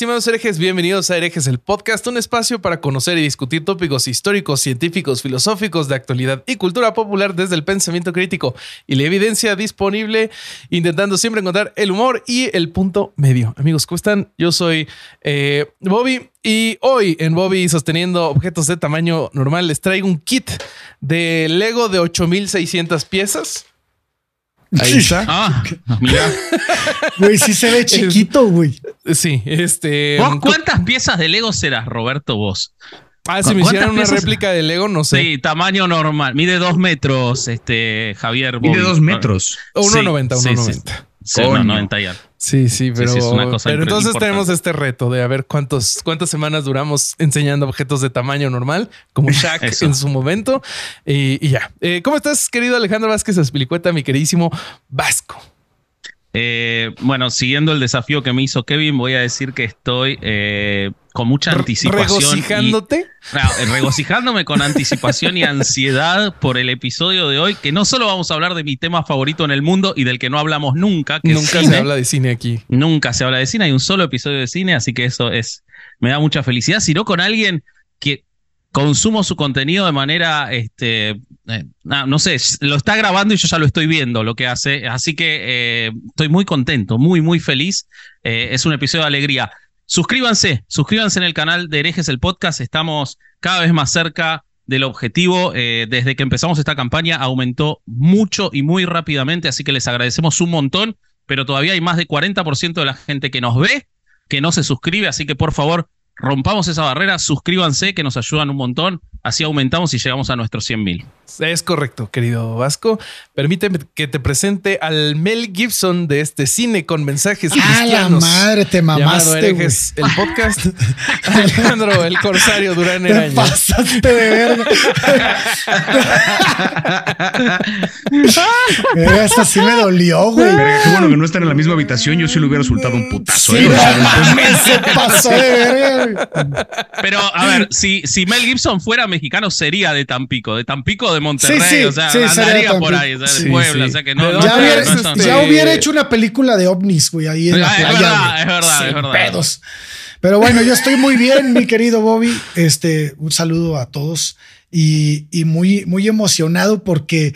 ¿Qué tal mis estimados herejes? Bienvenidos a Herejes, el podcast, un espacio para conocer y discutir tópicos históricos, científicos, filosóficos de actualidad y cultura popular desde el pensamiento crítico y la evidencia disponible, intentando siempre encontrar el humor y el punto medio. Amigos, ¿cómo están? Yo soy eh, Bobby y hoy en Bobby sosteniendo objetos de tamaño normal les traigo un kit de Lego de 8600 piezas. Ahí está. Ah, mira. Güey, sí se ve chiquito, güey. Sí, este. ¿Vos cuántas piezas de Lego serás, Roberto, vos? Ah, si me hicieran una réplica de Lego, no sé. Sí, tamaño normal. Mide dos metros, este, Javier. Mide dos metros. 1,90, 1,90. Sí, 1,90 ya. Sí, sí, pero, pero entonces tenemos este reto de a ver cuántos, cuántas semanas duramos enseñando objetos de tamaño normal, como Shaq en su momento. Y, ya. Eh, ¿Cómo estás, querido Alejandro Vázquez Aspilicueta, mi queridísimo Vasco? Eh, bueno, siguiendo el desafío que me hizo Kevin, voy a decir que estoy eh, con mucha anticipación. ¿Regocijándote? Eh, regocijándome con anticipación y ansiedad por el episodio de hoy, que no solo vamos a hablar de mi tema favorito en el mundo y del que no hablamos nunca. Que nunca se habla de cine aquí. Nunca se habla de cine, hay un solo episodio de cine, así que eso es, me da mucha felicidad, sino con alguien que consumo su contenido de manera, este, eh, no, sé, lo está grabando y yo ya lo estoy viendo lo que hace, así que eh, estoy muy contento, muy, muy feliz. Eh, es un episodio de alegría. Suscríbanse, suscríbanse en el canal de Herejes el Podcast, estamos cada vez más cerca del objetivo. desde que empezamos esta campaña aumentó mucho y muy rápidamente, así que les agradecemos un montón, pero todavía hay más de 40% de la gente que nos ve que no se suscribe, así que por favor rompamos esa barrera, suscríbanse que nos ayudan un montón, así aumentamos y llegamos a nuestros 100 mil. Es correcto, querido Vasco. Permíteme que te presente al Mel Gibson de este cine con mensajes cristianos. ¡A la madre! Te mamaste, El podcast Alejandro, el Corsario Durán Te pasaste de verga. Esta sí me dolió, güey. Qué bueno que no están en la misma habitación. Yo sí le hubiera resultado un putazo. Sí, ¿eh? se pasó de verga. Pero, a ver, si, si Mel Gibson fuera mexicano, sería de Tampico. De Tampico de Monterrey, o sea, andaría por ahí, o sea, de Puebla, o sea que no. Ya, hubiera, ya, hubiera, hecho una película de ovnis, güey, ahí en la playa. Es verdad, es verdad, es verdad. Pedos. Pero bueno, yo estoy muy bien, mi querido Bobby. Este, un saludo a todos y, y muy, muy emocionado porque,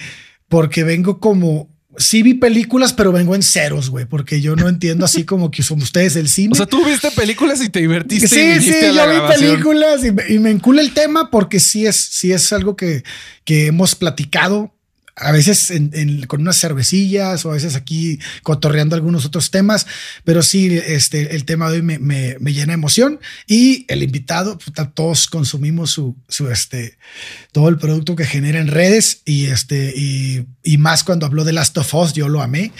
porque vengo como sí vi películas, pero vengo en ceros, güey, porque yo no entiendo así como que son ustedes el cine. O sea, tú viste películas y te divertiste. Sí, sí, yo vi películas y, me encula el tema porque sí es, sí es algo que, que hemos platicado a veces con unas cervecillas o a veces aquí cotorreando algunos otros temas, pero sí, este, el tema de hoy me, me, llena de emoción y el invitado, todos consumimos su, su, este, todo el producto que genera en redes y, este, y, y más cuando habló de Last of Us, yo lo amé.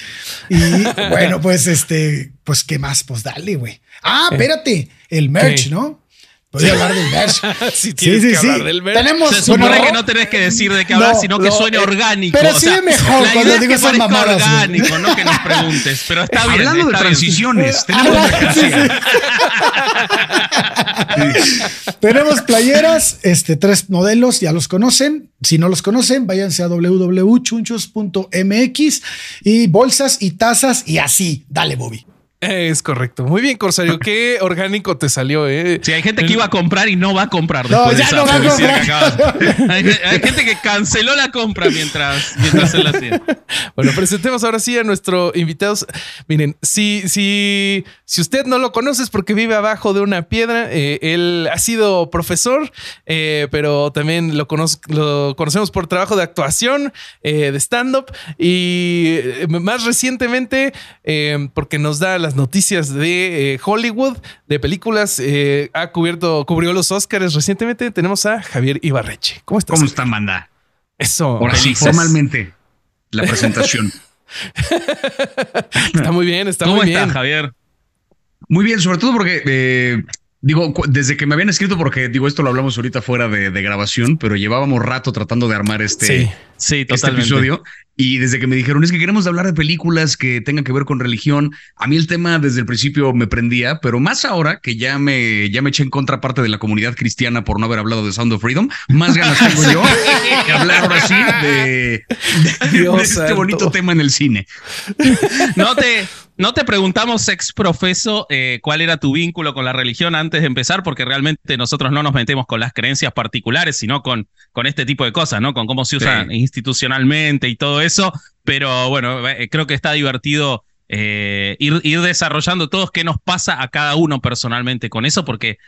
Y bueno, pues, este, pues, ¿qué más? Pues dale, güey. Ah, espérate, el merch, ¿no? Voy a hablar del merch. sí, sí, sí, sí. Del Tenemos, Se supone que no tenés que decir de qué hablar, sino que suene orgánico. Pero sí es mejor cuando digo esas mamadas. orgánico, no que nos preguntes. Pero está bien. Hablando de transiciones, tenemos Tenemos playeras, este, tres modelos, ya los conocen. Si no los conocen, váyanse a www.chunchos.mx y bolsas y tazas y así. Dale, Bobby. Es correcto. Muy bien, Corsario. Qué orgánico te salió, ¿eh? Sí, hay gente que iba a comprar y no va a comprar. No, ya no va a comprar. Hay, gente que canceló la compra mientras, mientras se la hacía. Bueno, presentemos ahora sí a nuestro invitado. Miren, si, si, si usted no lo conoce es porque vive abajo de una piedra. Eh, él ha sido profesor, eh, pero también lo, lo, conocemos por trabajo de actuación, eh, de stand-up y más recientemente porque nos da las noticias de eh, Hollywood, de películas. Eh, ha cubierto, cubrió los Oscars recientemente. Tenemos a Javier Ibarreche. ¿Cómo estás? ¿Cómo está, Manda? Eso. Ahora sí, formalmente, la presentación. está muy bien, está muy bien. Javier? Muy bien, sobre todo porque eh, Digo, desde que me habían escrito, porque digo, esto lo hablamos ahorita fuera de, grabación, pero llevábamos rato tratando de armar este, sí, este episodio. Y desde que me dijeron, es que queremos hablar de películas que tengan que ver con religión, a mí el tema desde el principio me prendía, pero más ahora que ya me, ya me eché en contra parte de la comunidad cristiana por no haber hablado de Sound of Freedom, más ganas tengo yo de hablar ahora sí de, este bonito tema en el cine. No te, No te preguntamos, ex profeso, eh, cuál era tu vínculo con la religión antes de empezar, porque realmente nosotros no nos metemos con las creencias particulares, sino con, con este tipo de cosas, ¿no? Con cómo se usan institucionalmente y todo eso. Pero bueno, eh, creo que está divertido eh, ir, desarrollando todos qué nos pasa a cada uno personalmente con eso, porque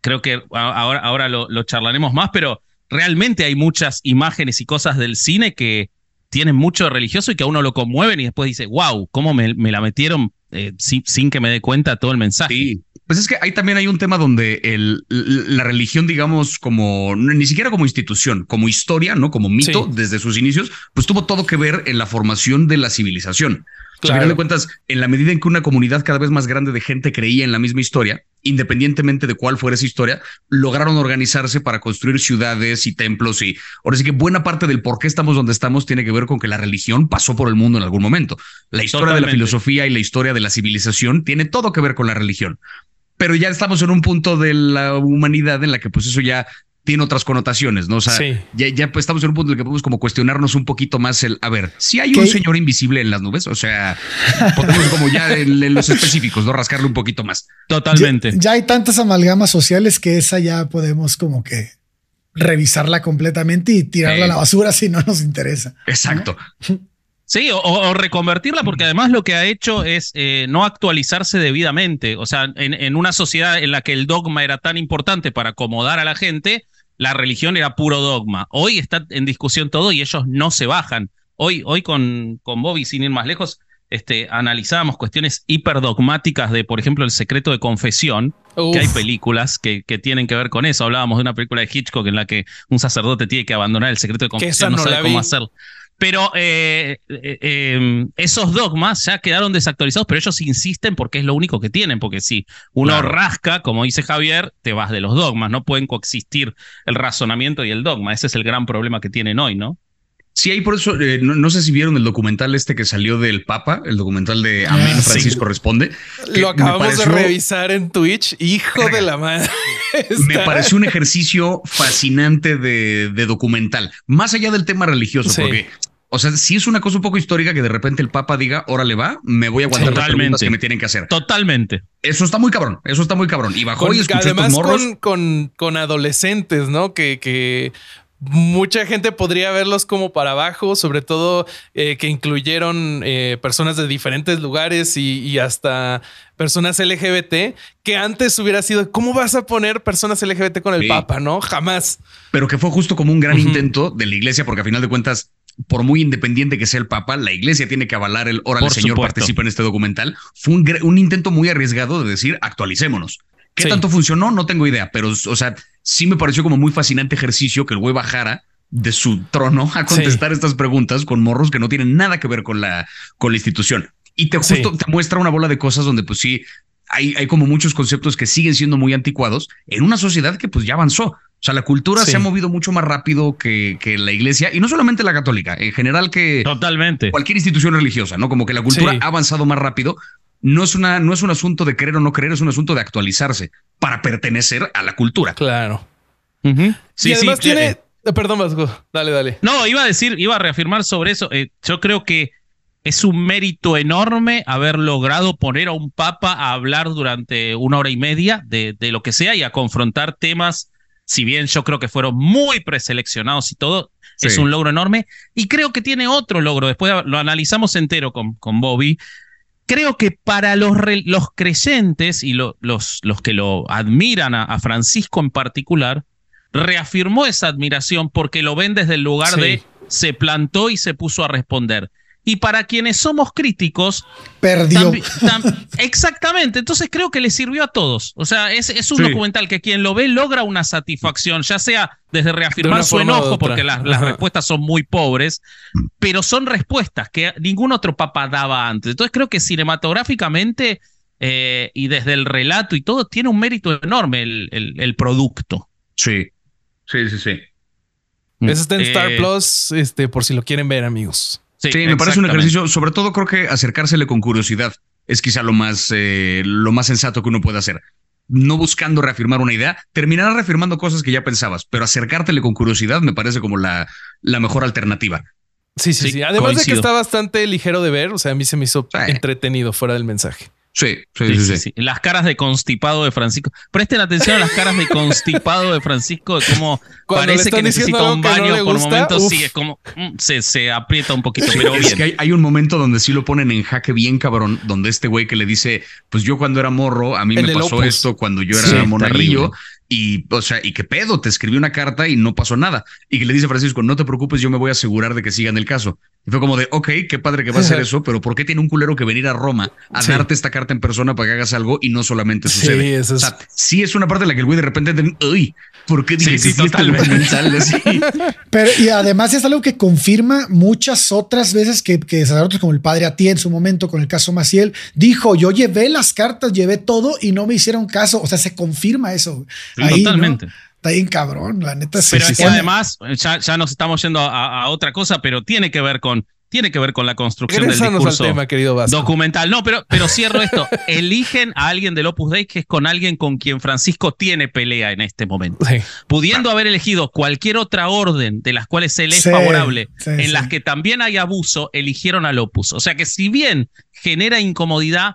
creo que ahora, ahora lo, lo charlaremos más, pero realmente hay muchas imágenes y cosas del cine que tienen mucho religioso y que a uno lo conmueven y después dice, wow, ¿cómo me, la metieron eh, sin, que me dé cuenta todo el mensaje? Sí. Pues es que ahí también hay un tema donde el, la religión, digamos, como ni siquiera como institución, como historia, ¿no? Como mito desde sus inicios, pues tuvo todo que ver en la formación de la civilización. Claro. final de cuentas, en la medida en que una comunidad cada vez más grande de gente creía en la misma historia, independientemente de cuál fuera esa historia, lograron organizarse para construir ciudades y templos y ahora sí que buena parte del por qué estamos donde estamos tiene que ver con que la religión pasó por el mundo en algún momento. La historia de la filosofía y la historia de la civilización tiene todo que ver con la religión. Pero ya estamos en un punto de la humanidad en la que pues eso ya tiene otras connotaciones, ¿no? O sea, ya, ya pues, estamos en un punto en el que podemos como cuestionarnos un poquito más el, a ver, si hay un señor invisible en las nubes, o sea, podemos como ya en, los específicos, ¿no? Rascarle un poquito más. Totalmente. Ya, hay tantas amalgamas sociales que esa ya podemos como que revisarla completamente y tirarla a la basura si no nos interesa. Exacto. Sí, o, reconvertirla, porque además lo que ha hecho es eh, no actualizarse debidamente. O sea, en, en, una sociedad en la que el dogma era tan importante para acomodar a la gente, la religión era puro dogma. Hoy está en discusión todo y ellos no se bajan. Hoy, hoy con, con Bobby, sin ir más lejos, este, analizábamos cuestiones hiperdogmáticas de, por ejemplo, el secreto de confesión, que hay películas que, que, tienen que ver con eso. Hablábamos de una película de Hitchcock en la que un sacerdote tiene que abandonar el secreto de confesión, no, sabe cómo hacerlo. Pero eh, eh, em, esos dogmas ya quedaron desactualizados, pero ellos insisten porque es lo único que tienen, porque si uno rasca, como dice Javier, te vas de los dogmas, no pueden coexistir el razonamiento y el dogma, ese es el gran problema que tienen hoy, ¿no? Sí, hay por eso, eh, no, sé si vieron el documental este que salió del Papa, el documental de ah, Amén Francisco Responde. Lo acabamos de revisar en Twitch, hijo de la madre. Me pareció un ejercicio fascinante de, documental, más allá del tema religioso, porque o sea, si es una cosa un poco histórica que de repente el Papa diga, órale va, me voy a aguantar las preguntas que me tienen que hacer. Totalmente. Eso está muy cabrón, eso está muy cabrón. Y bajó y escuchó además estos morros. Con, con, con, adolescentes, ¿no? Que, que mucha gente podría verlos como para abajo, sobre todo eh, que incluyeron eh, personas de diferentes lugares y, hasta personas LGBT, que antes hubiera sido, ¿cómo vas a poner personas LGBT con el Papa? No, jamás. Pero que fue justo como un gran intento de la iglesia, porque a final de cuentas, por muy independiente que sea el Papa, la iglesia tiene que avalar el órale, Señor, participa en este documental. Fue un, un intento muy arriesgado de decir, actualicémonos. ¿Qué tanto funcionó? No tengo idea, pero, o sea, sí me pareció como muy fascinante ejercicio que el güey bajara de su trono a contestar estas preguntas con morros que no tienen nada que ver con la, con la institución. Y te justo te muestra una bola de cosas donde pues sí, hay, hay como muchos conceptos que siguen siendo muy anticuados en una sociedad que pues ya avanzó. O sea, la cultura se ha movido mucho más rápido que, que, la iglesia y no solamente la católica, en general que Totalmente. cualquier institución religiosa, ¿no? Como que la cultura ha avanzado más rápido no es, una, no es un asunto de creer o no creer, es un asunto de actualizarse para pertenecer a la cultura. Claro. Sí, y además tiene. Eh, eh, perdón, Vasco. Dale, dale. No, iba a decir, iba a reafirmar sobre eso. Eh, yo creo que es un mérito enorme haber logrado poner a un papa a hablar durante una hora y media de, de lo que sea y a confrontar temas. Si bien yo creo que fueron muy preseleccionados y todo, es un logro enorme. Y creo que tiene otro logro. Después lo analizamos entero con, con Bobby creo que para los, los creyentes y los, los, que lo admiran a, Francisco en particular, reafirmó esa admiración porque lo ven desde el lugar de se plantó y se puso a responder. Y para quienes somos críticos, perdió. exactamente. Entonces creo que le sirvió a todos. O sea, es, es un documental que quien lo ve logra una satisfacción, ya sea desde reafirmar su enojo, porque las, respuestas son muy pobres, pero son respuestas que ningún otro papa daba antes. Entonces creo que cinematográficamente eh, y desde el relato y todo, tiene un mérito enorme el, el, producto. Sí, sí, sí, sí. Eso está en Star eh, Plus, este, por si lo quieren ver, amigos. Sí, me parece un ejercicio, sobre todo creo que acercársele con curiosidad es quizá lo más, eh, lo más sensato que uno puede hacer. No buscando reafirmar una idea, terminarás reafirmando cosas que ya pensabas, pero acercártele con curiosidad me parece como la, la mejor alternativa. Sí, sí, sí. Además de que está bastante ligero de ver, o sea, a mí se me hizo entretenido fuera del mensaje. Sí sí sí, Las caras de constipado de Francisco. Presten atención a las caras de constipado de Francisco, de cómo parece que necesita un baño por momentos. Sí, es como mm, se, se, aprieta un poquito, pero es que hay, un momento donde sí lo ponen en jaque bien cabrón, donde este güey que le dice, pues yo cuando era morro, a mí me pasó esto cuando yo era monaguillo y, o sea, y qué pedo, te escribí una carta y no pasó nada. Y que le dice a Francisco, no te preocupes, yo me voy a asegurar de que sigan el caso. Y fue como de, ok, qué padre que va a hacer eso, pero ¿por qué tiene un culero que venir a Roma a darte esta carta en persona para que hagas algo y no solamente sucede? Sí, O sea, sí es una parte en la que el güey de repente, uy, ¿por qué sí, sí, totalmente. pero y además es algo que confirma muchas otras veces que, que sacerdotes como el padre Atié en su momento con el caso Maciel dijo, yo llevé las cartas, llevé todo y no me hicieron caso. O sea, se confirma eso. totalmente. Está bien cabrón, la neta. Pero es que además, ya, nos estamos yendo a, otra cosa, pero tiene que ver con, tiene que ver con la construcción del discurso tema, querido documental. No, pero, pero cierro esto. Eligen a alguien del Opus Dei que es con alguien con quien Francisco tiene pelea en este momento. Pudiendo haber elegido cualquier otra orden de las cuales él es favorable, en las que también hay abuso, eligieron al Opus. O sea que si bien genera incomodidad,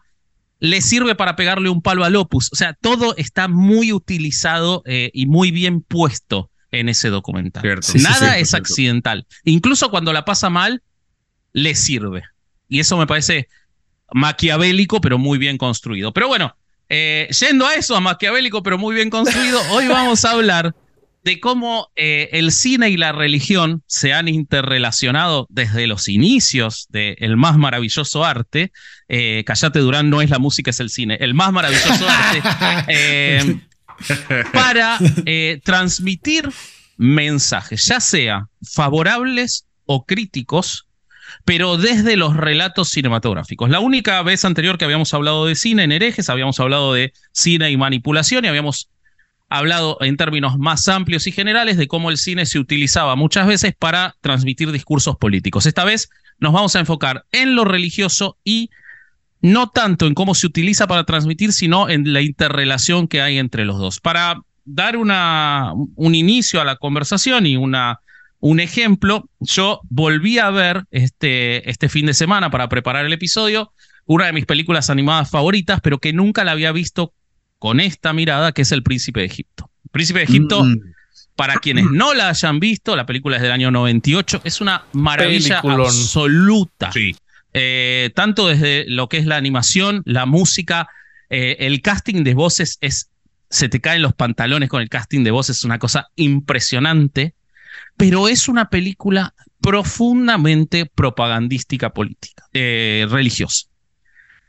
le sirve para pegarle un palo al opus. O sea, todo está muy utilizado eh, y muy bien puesto en ese documental. Nada es accidental. Incluso cuando la pasa mal, le sirve. Y eso me parece maquiavélico, pero muy bien construido. Pero bueno, eh, yendo a eso, a maquiavélico, pero muy bien construido, hoy vamos a hablar de cómo eh, el cine y la religión se han interrelacionado desde los inicios del más maravilloso arte. Eh, Callate Durán no es la música, es el cine. El más maravilloso arte. Eh, para transmitir mensajes, ya sea favorables o críticos, pero desde los relatos cinematográficos. La única vez anterior que habíamos hablado de cine en herejes, habíamos hablado de cine y manipulación y habíamos hablado en términos más amplios y generales de cómo el cine se utilizaba muchas veces para transmitir discursos políticos. Esta vez nos vamos a enfocar en lo religioso y no tanto en cómo se utiliza para transmitir, sino en la interrelación que hay entre los dos. Para dar una, un inicio a la conversación y una, un ejemplo, yo volví a ver este, este fin de semana para preparar el episodio una de mis películas animadas favoritas, pero que nunca la había visto con esta mirada que es El Príncipe de Egipto. El Príncipe de Egipto, mm. para quienes no la hayan visto, la película es del año 98, es una maravilla absoluta. Eh, tanto desde lo que es la animación, la música, eh, el casting de voces es, se te caen los pantalones con el casting de voces, es una cosa impresionante, pero es una película profundamente propagandística política, eh, religiosa.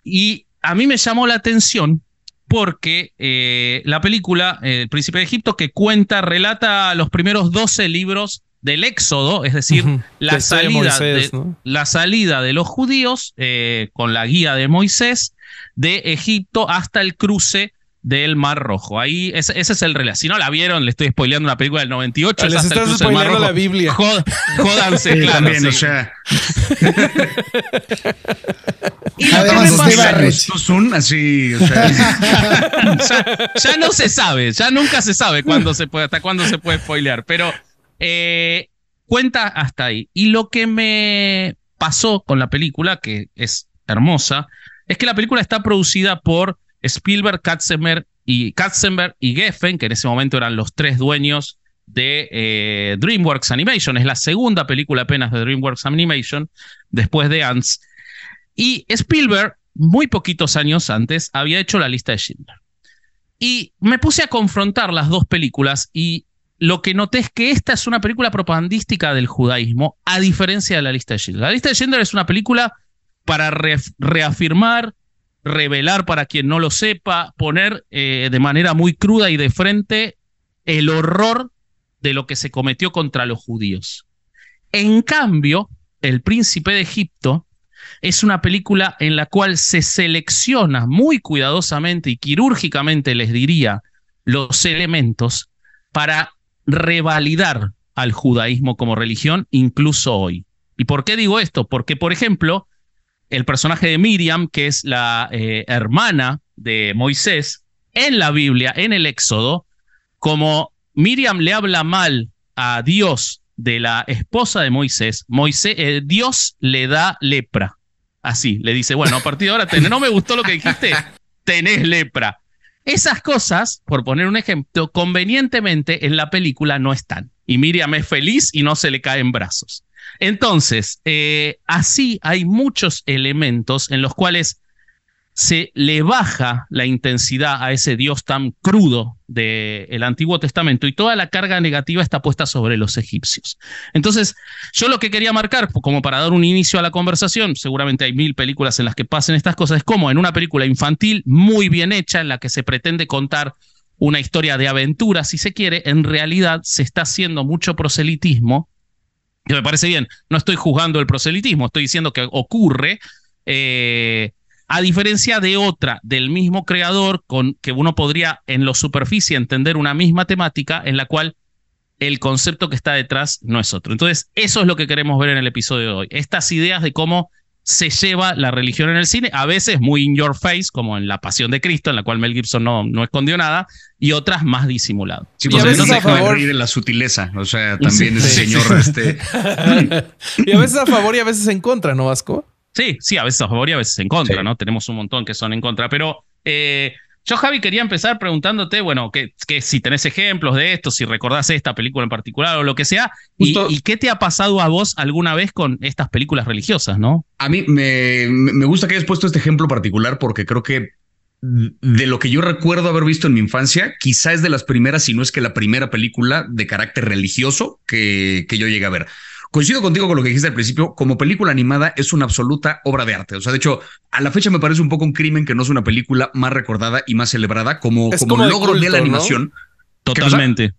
Y a mí me llamó la atención porque eh, la película El Príncipe de Egipto, que cuenta, relata los primeros 12 libros del Éxodo, es decir, la, salida de, la, salida de, los judíos eh, con la guía de Moisés de Egipto hasta el cruce del Mar Rojo. Ahí ese, es el relato. Si no la vieron, le estoy spoileando una película del 98. Les estás spoileando la Biblia. jódanse, claro. También, o sea. y Además, son así, o sea. ya, no se sabe, ya nunca se sabe cuándo se puede, hasta cuándo se puede spoilear, pero eh, cuenta hasta ahí. Y lo que me pasó con la película, que es hermosa, es que la película está producida por Spielberg, Katzenberg y, Katzenberg y Geffen, que en ese momento eran los tres dueños de eh, DreamWorks Animation. Es la segunda película apenas de DreamWorks Animation, después de Ants. Y Spielberg, muy poquitos años antes, había hecho la lista de Schindler. Y me puse a confrontar las dos películas y lo que noté es que esta es una película propagandística del judaísmo, a diferencia de la lista de Schindler. La lista de Schindler es una película para reafirmar revelar para quien no lo sepa, poner eh, de manera muy cruda y de frente el horror de lo que se cometió contra los judíos. En cambio, El príncipe de Egipto es una película en la cual se selecciona muy cuidadosamente y quirúrgicamente, les diría, los elementos para revalidar al judaísmo como religión incluso hoy. ¿Y por qué digo esto? Porque, por ejemplo, el personaje de Miriam, que es la eh, hermana de Moisés, en la Biblia, en el Éxodo, como Miriam le habla mal a Dios de la esposa de Moisés, Moisés eh, Dios le da lepra. Así, le dice, bueno, a partir de ahora no me gustó lo que dijiste, tenés lepra. Esas cosas, por poner un ejemplo, convenientemente en la película no están. Y Miriam es feliz y no se le caen brazos. Entonces, eh, así hay muchos elementos en los cuales se le baja la intensidad a ese Dios tan crudo del Antiguo Testamento y toda la carga negativa está puesta sobre los egipcios. Entonces, yo lo que quería marcar, como para dar un inicio a la conversación, seguramente hay mil películas en las que pasen estas cosas, es como en una película infantil muy bien hecha, en la que se pretende contar una historia de aventura, si se quiere, en realidad se está haciendo mucho proselitismo, que me parece bien, no estoy juzgando el proselitismo, estoy diciendo que ocurre. Eh, a diferencia de otra del mismo creador, con que uno podría en lo superficie entender una misma temática en la cual el concepto que está detrás no es otro. Entonces, eso es lo que queremos ver en el episodio de hoy. Estas ideas de cómo se lleva la religión en el cine, a veces muy in your face, como en La Pasión de Cristo, en la cual Mel Gibson no, no escondió nada, y otras más disimulado. Sí, pues no se deja de la sutileza, o sea, también ese señor este... y a veces a favor y a veces en contra, ¿no, Vasco? Sí, sí, a veces a favor y a veces en contra, ¿no? Tenemos un montón que son en contra, pero eh, yo, Javi, quería empezar preguntándote, bueno, que, si tenés ejemplos de esto, si recordás esta película en particular o lo que sea, y, qué te ha pasado a vos alguna vez con estas películas religiosas, ¿no? A mí me, me gusta que hayas puesto este ejemplo particular porque creo que de lo que yo recuerdo haber visto en mi infancia, quizá es de las primeras, si no es que la primera película de carácter religioso que, que yo llegué a ver. Coincido contigo con lo que dijiste al principio, como película animada es una absoluta obra de arte. O sea, de hecho, a la fecha me parece un poco un crimen que no es una película más recordada y más celebrada como, como, logro de, la animación. Totalmente.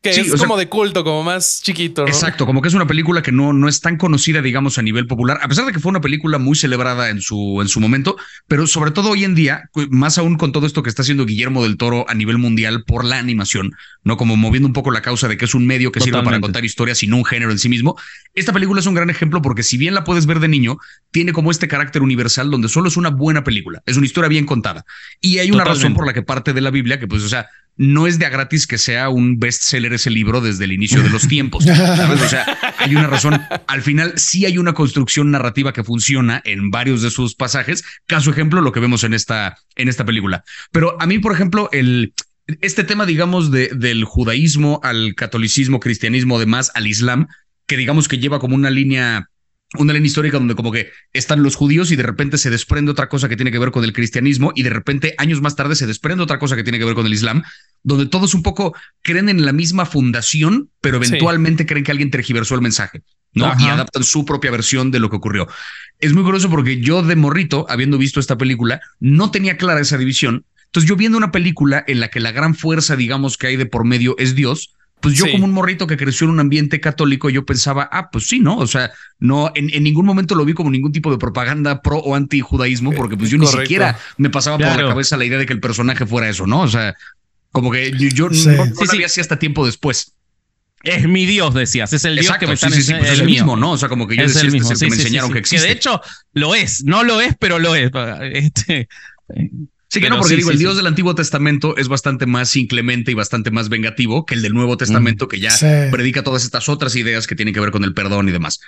Que es como de culto, como más chiquito. ¿no? Exacto, como que es una película que no, no es tan conocida, digamos, a nivel popular, a pesar de que fue una película muy celebrada en su, en su momento, pero sobre todo hoy en día, más aún con todo esto que está haciendo Guillermo del Toro a nivel mundial por la animación, ¿no? Como moviendo un poco la causa de que es un medio que sirve para contar historias y no un género en sí mismo. Esta película es un gran ejemplo porque si bien la puedes ver de niño, tiene como este carácter universal donde solo es una buena película, es una historia bien contada. Y hay una razón por la que parte de la Biblia, que pues, o sea, no es de a gratis que sea un bestseller ese libro desde el inicio de los tiempos. O sea, hay una razón. Al final sí hay una construcción narrativa que funciona en varios de sus pasajes. Caso ejemplo, lo que vemos en esta, en esta película. Pero a mí, por ejemplo, el, este tema, digamos, de, del judaísmo al catolicismo, cristianismo, además al islam, que digamos que lleva como una línea una línea histórica donde como que están los judíos y de repente se desprende otra cosa que tiene que ver con el cristianismo y de repente años más tarde se desprende otra cosa que tiene que ver con el islam, donde todos un poco creen en la misma fundación, pero eventualmente creen que alguien tergiversó el mensaje, ¿no? Y adaptan su propia versión de lo que ocurrió. Es muy curioso porque yo de morrito, habiendo visto esta película, no tenía clara esa división. Entonces yo viendo una película en la que la gran fuerza, digamos, que hay de por medio es Dios, pues yo como un morrito que creció en un ambiente católico, yo pensaba, ah, pues sí, ¿no? O sea, no, en, ningún momento lo vi como ningún tipo de propaganda pro o anti judaísmo, porque pues yo ni siquiera me pasaba por la cabeza la idea de que el personaje fuera eso, ¿no? O sea, como que yo, no, sabía así hasta tiempo después. Es mi Dios, decías. Es el Dios que me está sí, sí, pues es el mismo, ¿no? O sea, como que yo decía, el mismo. Este es el que me enseñaron que existe. Que de hecho lo es. No lo es, pero lo es. Este, Sí que no, porque digo, el Dios del Antiguo Testamento es bastante más inclemente y bastante más vengativo que el del Nuevo Testamento, que ya predica todas estas otras ideas que tienen que ver con el perdón y demás.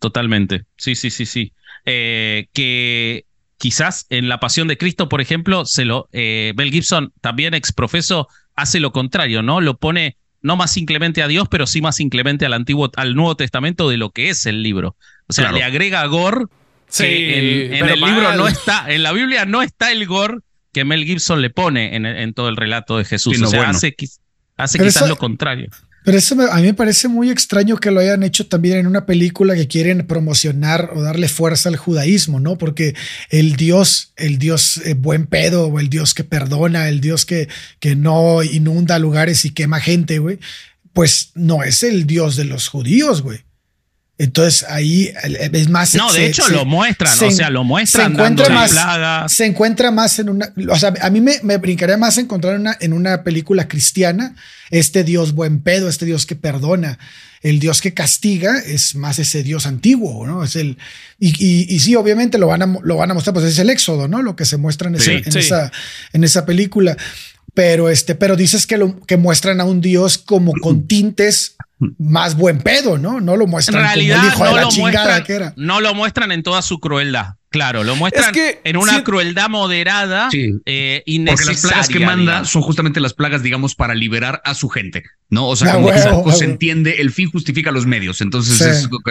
Totalmente. Sí, sí, sí, sí. Eh, que quizás en la Pasión de Cristo, por ejemplo, se lo eh, Bell Gibson, también exprofeso, hace lo contrario, ¿no? Lo pone no más inclemente a Dios, pero sí más inclemente al Antiguo, al Nuevo Testamento de lo que es el libro. O sea, le agrega gore Sí, en, el libro no está, en la Biblia no está el gore que Mel Gibson le pone en, todo el relato de Jesús. o sea, hace, quizás lo contrario. Pero eso a mí me parece muy extraño que lo hayan hecho también en una película que quieren promocionar o darle fuerza al judaísmo, ¿no? Porque el Dios, el Dios eh, buen pedo, o el Dios que perdona, el Dios que, que no inunda lugares y quema gente, güey, pues no es el Dios de los judíos, güey. Entonces ahí es más. No, de hecho lo muestran, o sea, lo muestran. Se encuentra, más, se encuentra más en una. O sea, a mí me, me brincaría más encontrar una, en una película cristiana este Dios buen pedo, este Dios que perdona. El Dios que castiga es más ese Dios antiguo, ¿no? Es el. Y, y, sí, obviamente lo van, a, lo van a mostrar, pues es el éxodo, ¿no? Lo que se muestra en, esa, en esa película. Pero este, pero dices que lo que muestran a un Dios como con tintes más buen pedo, ¿no? No lo muestran en realidad, como el hijo no de la lo chingada muestran, que era. No lo muestran en toda su crueldad. Claro, lo muestran Es que en una sí- crueldad moderada, Sí. eh, Porque las plagas que manda digamos. son justamente las plagas, digamos, para liberar a su gente, ¿no? O sea, Ah, como que huevo, huevo. se entiende, el fin justifica los medios, entonces Sí. es ok.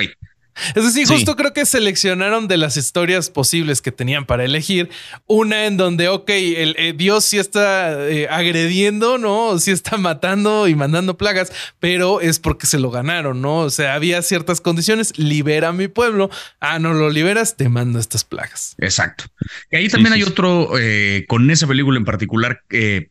Es decir, Sí. justo creo que seleccionaron de las historias posibles que tenían para elegir una en donde, ok, el, eh, Dios sí está eh, agrediendo, ¿no? Sí está matando y mandando plagas, pero es porque se lo ganaron, ¿no? O sea, había ciertas condiciones, libera a mi pueblo, ah, no lo liberas, te mando estas plagas. Exacto. Y ahí también sí, hay sí. otro, eh, con esa película en particular, eh,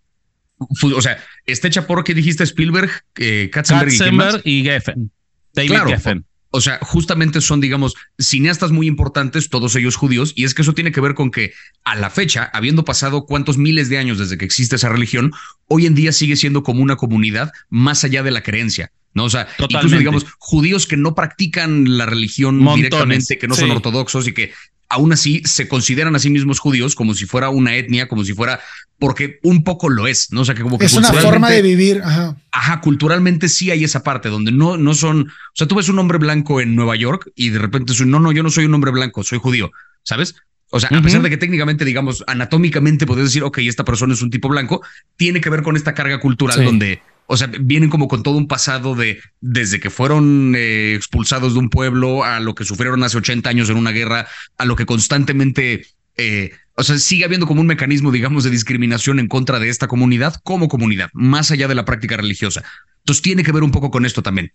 o sea, está hecha por, ¿qué dijiste? Spielberg, eh, Katzenberg, y y Geffen. David Claro. Geffen. O sea, justamente son, digamos, cineastas muy importantes, todos ellos judíos, y es que eso tiene que ver con que a la fecha, habiendo pasado cuántos miles de años desde que existe esa religión, hoy en día sigue siendo como una comunidad más allá de la creencia. ¿no? O sea, incluso digamos, judíos que no practican la religión Montones, directamente, que no son ortodoxos y que aún así se consideran a sí mismos judíos como si fuera una etnia, como si fuera, porque un poco lo es, ¿no? O sea, que como que Es una forma de vivir. Ajá. Ajá, culturalmente sí hay esa parte donde no, no son, o sea, tú ves un hombre blanco en Nueva York y de repente es un, no, no, yo no soy un hombre blanco, soy judío, ¿sabes? O sea, a pesar de que técnicamente, digamos, anatómicamente puedes decir, ok, esta persona es un tipo blanco, tiene que ver con esta carga cultural Sí. donde, o sea, vienen como con todo un pasado de desde que fueron eh, expulsados de un pueblo a lo que sufrieron hace 80 años en una guerra, a lo que constantemente, eh, o sea, sigue habiendo como un mecanismo, digamos, de discriminación en contra de esta comunidad como comunidad, más allá de la práctica religiosa. Entonces tiene que ver un poco con esto también.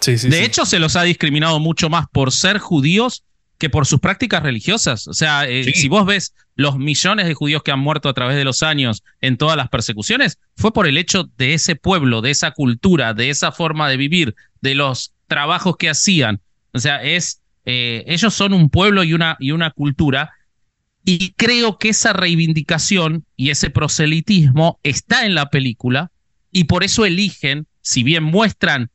Sí, sí. De sí. hecho, se los ha discriminado mucho más por ser judíos que por sus prácticas religiosas. O sea, eh, Sí. si vos ves los millones de judíos que han muerto a través de los años en todas las persecuciones, fue por el hecho de ese pueblo, de esa cultura, de esa forma de vivir, de los trabajos que hacían. O sea, es eh, ellos son un pueblo y una, y una cultura. Y creo que esa reivindicación y ese proselitismo está en la película y por eso eligen, si bien muestran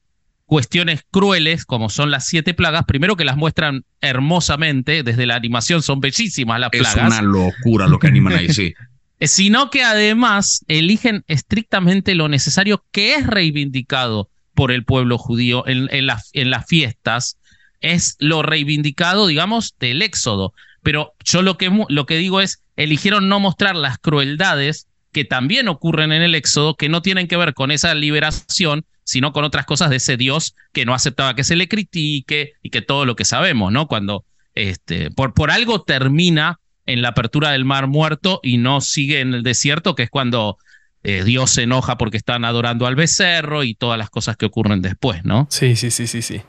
cuestiones crueles como son las siete plagas, primero que las muestran hermosamente, desde la animación son bellísimas las Es plagas, una locura lo que animan ahí, sí. eh, sino que además eligen estrictamente lo necesario que es reivindicado por el pueblo judío en, en, las- en las fiestas, es lo reivindicado, digamos, del éxodo. Pero yo lo que, lo que digo es, eligieron no mostrar las crueldades que también ocurren en el éxodo, que no tienen que ver con esa liberación, sino con otras cosas de ese Dios que no aceptaba que se le critique y que todo lo que sabemos, ¿no? Cuando este, por, por algo termina en la apertura del mar muerto y no sigue en el desierto, que es cuando eh, Dios se enoja porque están adorando al becerro y todas las cosas que ocurren después, ¿no? Sí, sí, sí, sí, sí.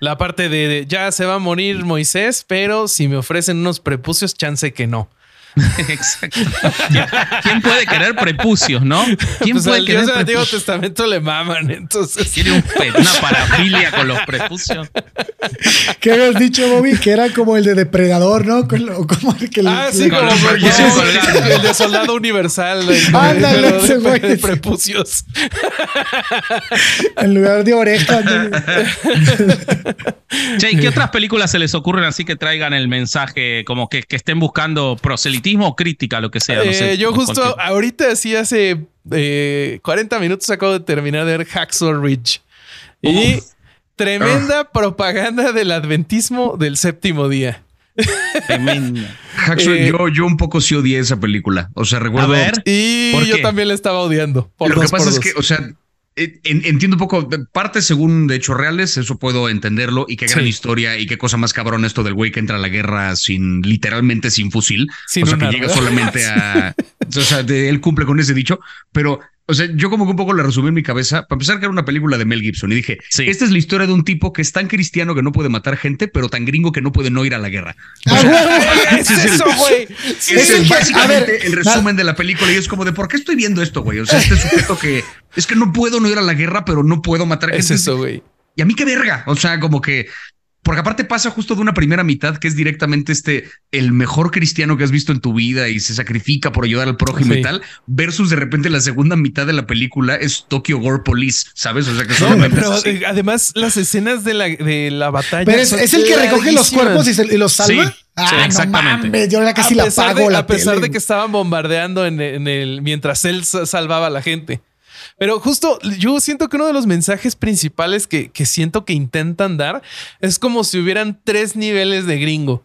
La parte de, de, ya se va a morir Moisés, pero si me ofrecen unos prepucios, chance que no. Exacto. ¿Quién, puede querer prepucios, no? ¿Quién Pues puede al querer Dios del Antiguo? Testamento le maman, entonces. Tiene un pe- una parafilia con los prepucios. ¿Qué habías dicho, Bobby? Que era como el de depredador, ¿no? Con lo- como el que le- Ah, sí, le- con como los no, prepucios colgando. el de soldado universal. el- Ándale, el- ese el- güey. el prepucios. en lugar de orejas. ¿no? Che, ¿y ¿qué otras películas se les ocurren así que traigan el mensaje, como que, que estén buscando proselitismo o crítica, lo que sea? No sé, Eh, yo justo cualquier- ahorita sí hace eh, 40 minutos acabo de terminar de ver Hacksaw Ridge. Y Uf. tremenda propaganda del adventismo del séptimo día. Tremendo. Hacksaw, Eh, yo, yo un poco sí odié esa película. O sea, recuerdo. A ver. Y ¿Por yo qué? también la estaba odiando. Por lo dos, que pasa por es dos. que, o sea, eh, entiendo un poco, parte según de hechos reales, eso puedo entenderlo, y qué gran Sí. historia, y qué cosa más cabrón esto del güey que entra a la guerra sin, literalmente sin fusil. Sin o sea, que llega solamente a. o sea, de- él cumple con ese dicho, pero. O sea, yo como que un poco le resumí en mi cabeza, para empezar que era una película de Mel Gibson y dije, Sí. esta es la historia de un tipo que es tan cristiano que no puede matar gente, pero tan gringo que no puede no ir a la guerra. ¡Ah, huevo! ¿Qué es eso, güey? Ese Es es básicamente ver, el resumen de la película y es como de ¿por qué estoy viendo esto, güey? O sea, este sujeto que es que no puedo no ir a la guerra, pero no puedo matar Es gente. eso, güey. Y a mí qué verga. O sea, como que Porque aparte pasa justo de una primera mitad que es directamente este, el mejor cristiano que has visto en tu vida y se sacrifica por ayudar al prójimo y tal, versus de repente la segunda mitad de la película es Tokyo Gore Police, ¿sabes? O sea que pero eh, además las escenas de la, de la batalla. Pero es, el que recoge los cuerpos y, los salva. Ah, exactamente. yo ya casi la apago A pesar de que estaban bombardeando en, el, mientras él salvaba a la gente. Pero justo yo siento que uno de los mensajes principales que, siento que intentan dar es como si hubieran tres niveles de gringo,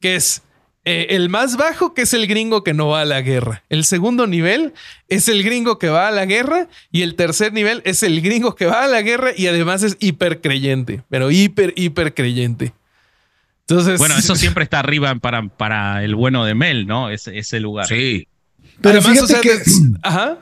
que es eh, el más bajo, que es el gringo que no va a la guerra. El segundo nivel es el gringo que va a la guerra. Y el tercer nivel es el gringo que va a la guerra y además es hiper creyente, pero hiper, hiper creyente. Entonces, bueno, eso siempre está arriba para, para el bueno de Mel, ¿no? Ese, ese lugar. Sí. Pero fíjate que. Ajá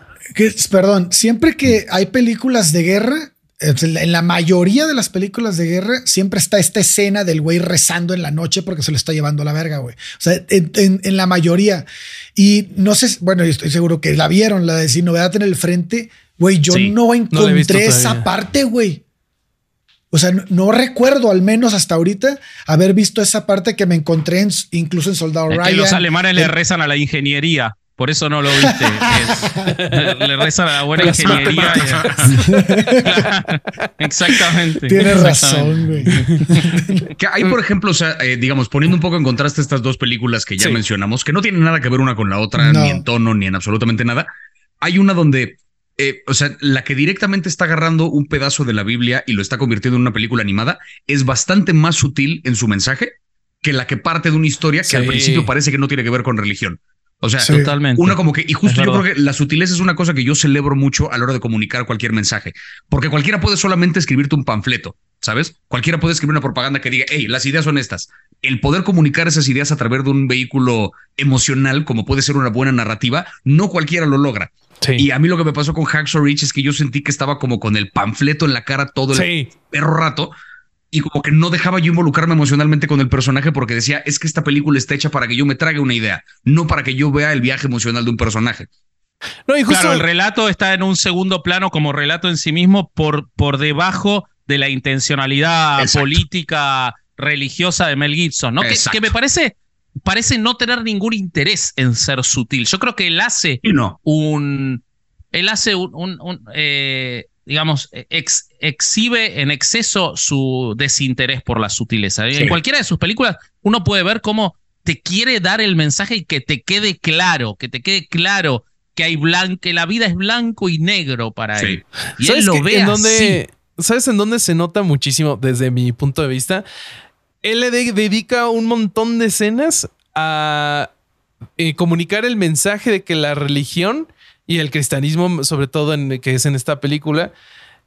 perdón, siempre que hay películas de guerra, en la mayoría de las películas de guerra siempre está esta escena del güey rezando en la noche porque se lo está llevando a la verga, güey. O sea, en, la mayoría. Y no sé, bueno, estoy seguro que la vieron, la de Sin Novedad en el Frente. Güey, yo no encontré esa parte, güey. O sea, no, recuerdo, al menos hasta ahorita, haber visto esa parte que me encontré incluso en Soldado Ryan. Que los alemanes le rezan a la ingeniería. Por eso no lo viste. le rezan a la buena ingeniería. exactamente. Tienes razón, güey. Que hay, por ejemplo, o sea, eh, digamos, poniendo un poco en contraste estas dos películas que ya mencionamos, que no tienen nada que ver una con la otra, ni en tono, ni en absolutamente nada. Hay una donde, eh, o sea, la que directamente está agarrando un pedazo de la Biblia y lo está convirtiendo en una película animada es bastante más sutil en su mensaje que la que parte de una historia que al principio parece que no tiene que ver con religión. O sea, totalmente. Una como que, y justo yo creo que la sutileza es una cosa que yo celebro mucho a la hora de comunicar cualquier mensaje, porque cualquiera puede solamente escribirte un panfleto, ¿sabes? Cualquiera puede escribir una propaganda que diga, hey, las ideas son estas. El poder comunicar esas ideas a través de un vehículo emocional, como puede ser una buena narrativa, no cualquiera lo logra. Y a mí lo que me pasó con Hacksaw Rich es que yo sentí que estaba como con el panfleto en la cara todo el perro rato y como que no dejaba yo involucrarme emocionalmente con el personaje porque decía, es que esta película está hecha para que yo me trague una idea, no para que yo vea el viaje emocional de un personaje. No, y Claro, el relato está en un segundo plano como relato en sí mismo por, por debajo de la intencionalidad política religiosa de Mel Gibson, ¿no? Que, me parece, parece no tener ningún interés en ser sutil. Yo creo que él hace un... Él hace un, eh, digamos, e-, exhibe en exceso su desinterés por la sutileza. En cualquiera de sus películas uno puede ver cómo te quiere dar el mensaje y que te quede claro, que te quede claro que hay blanco, que la vida es blanco y negro para él. Y él lo ve en ¿Sabes en dónde se nota muchísimo desde mi punto de vista? Él le dedica un montón de escenas a eh, comunicar el mensaje de que la religión y el cristianismo, sobre todo en, que es en esta película,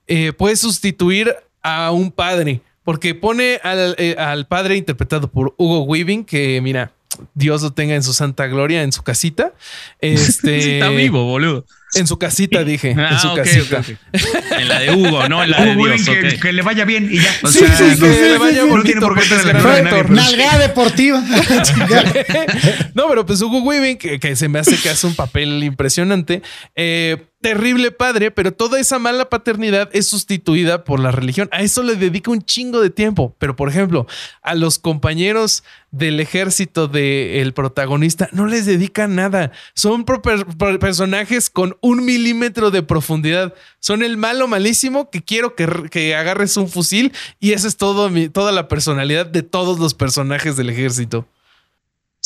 eh, puede sustituir a un padre, porque pone al, eh, al, padre interpretado por Hugo Weaving, que mira, Dios lo tenga en su santa gloria, en su casita. Este, está vivo, boludo. En su casita, dije. en su ah, casita. En la de Hugo, no en la de Dios. Que, le vaya bien y ya. O sí, sea, sí, sí, que le vaya no tiene por qué estar en la Nalgada deportiva. no, pero pues Hugo Weaving, que, que, se me hace que hace un papel impresionante, eh, terrible padre, pero toda esa mala paternidad es sustituida por la religión. A eso le dedica un chingo de tiempo. Pero, por ejemplo, a los compañeros del ejército del protagonista no les dedica nada. Son personajes con un milímetro de profundidad. Son el malo malísimo que quiero que, que agarres un fusil y esa es todo toda la personalidad de todos los personajes del ejército.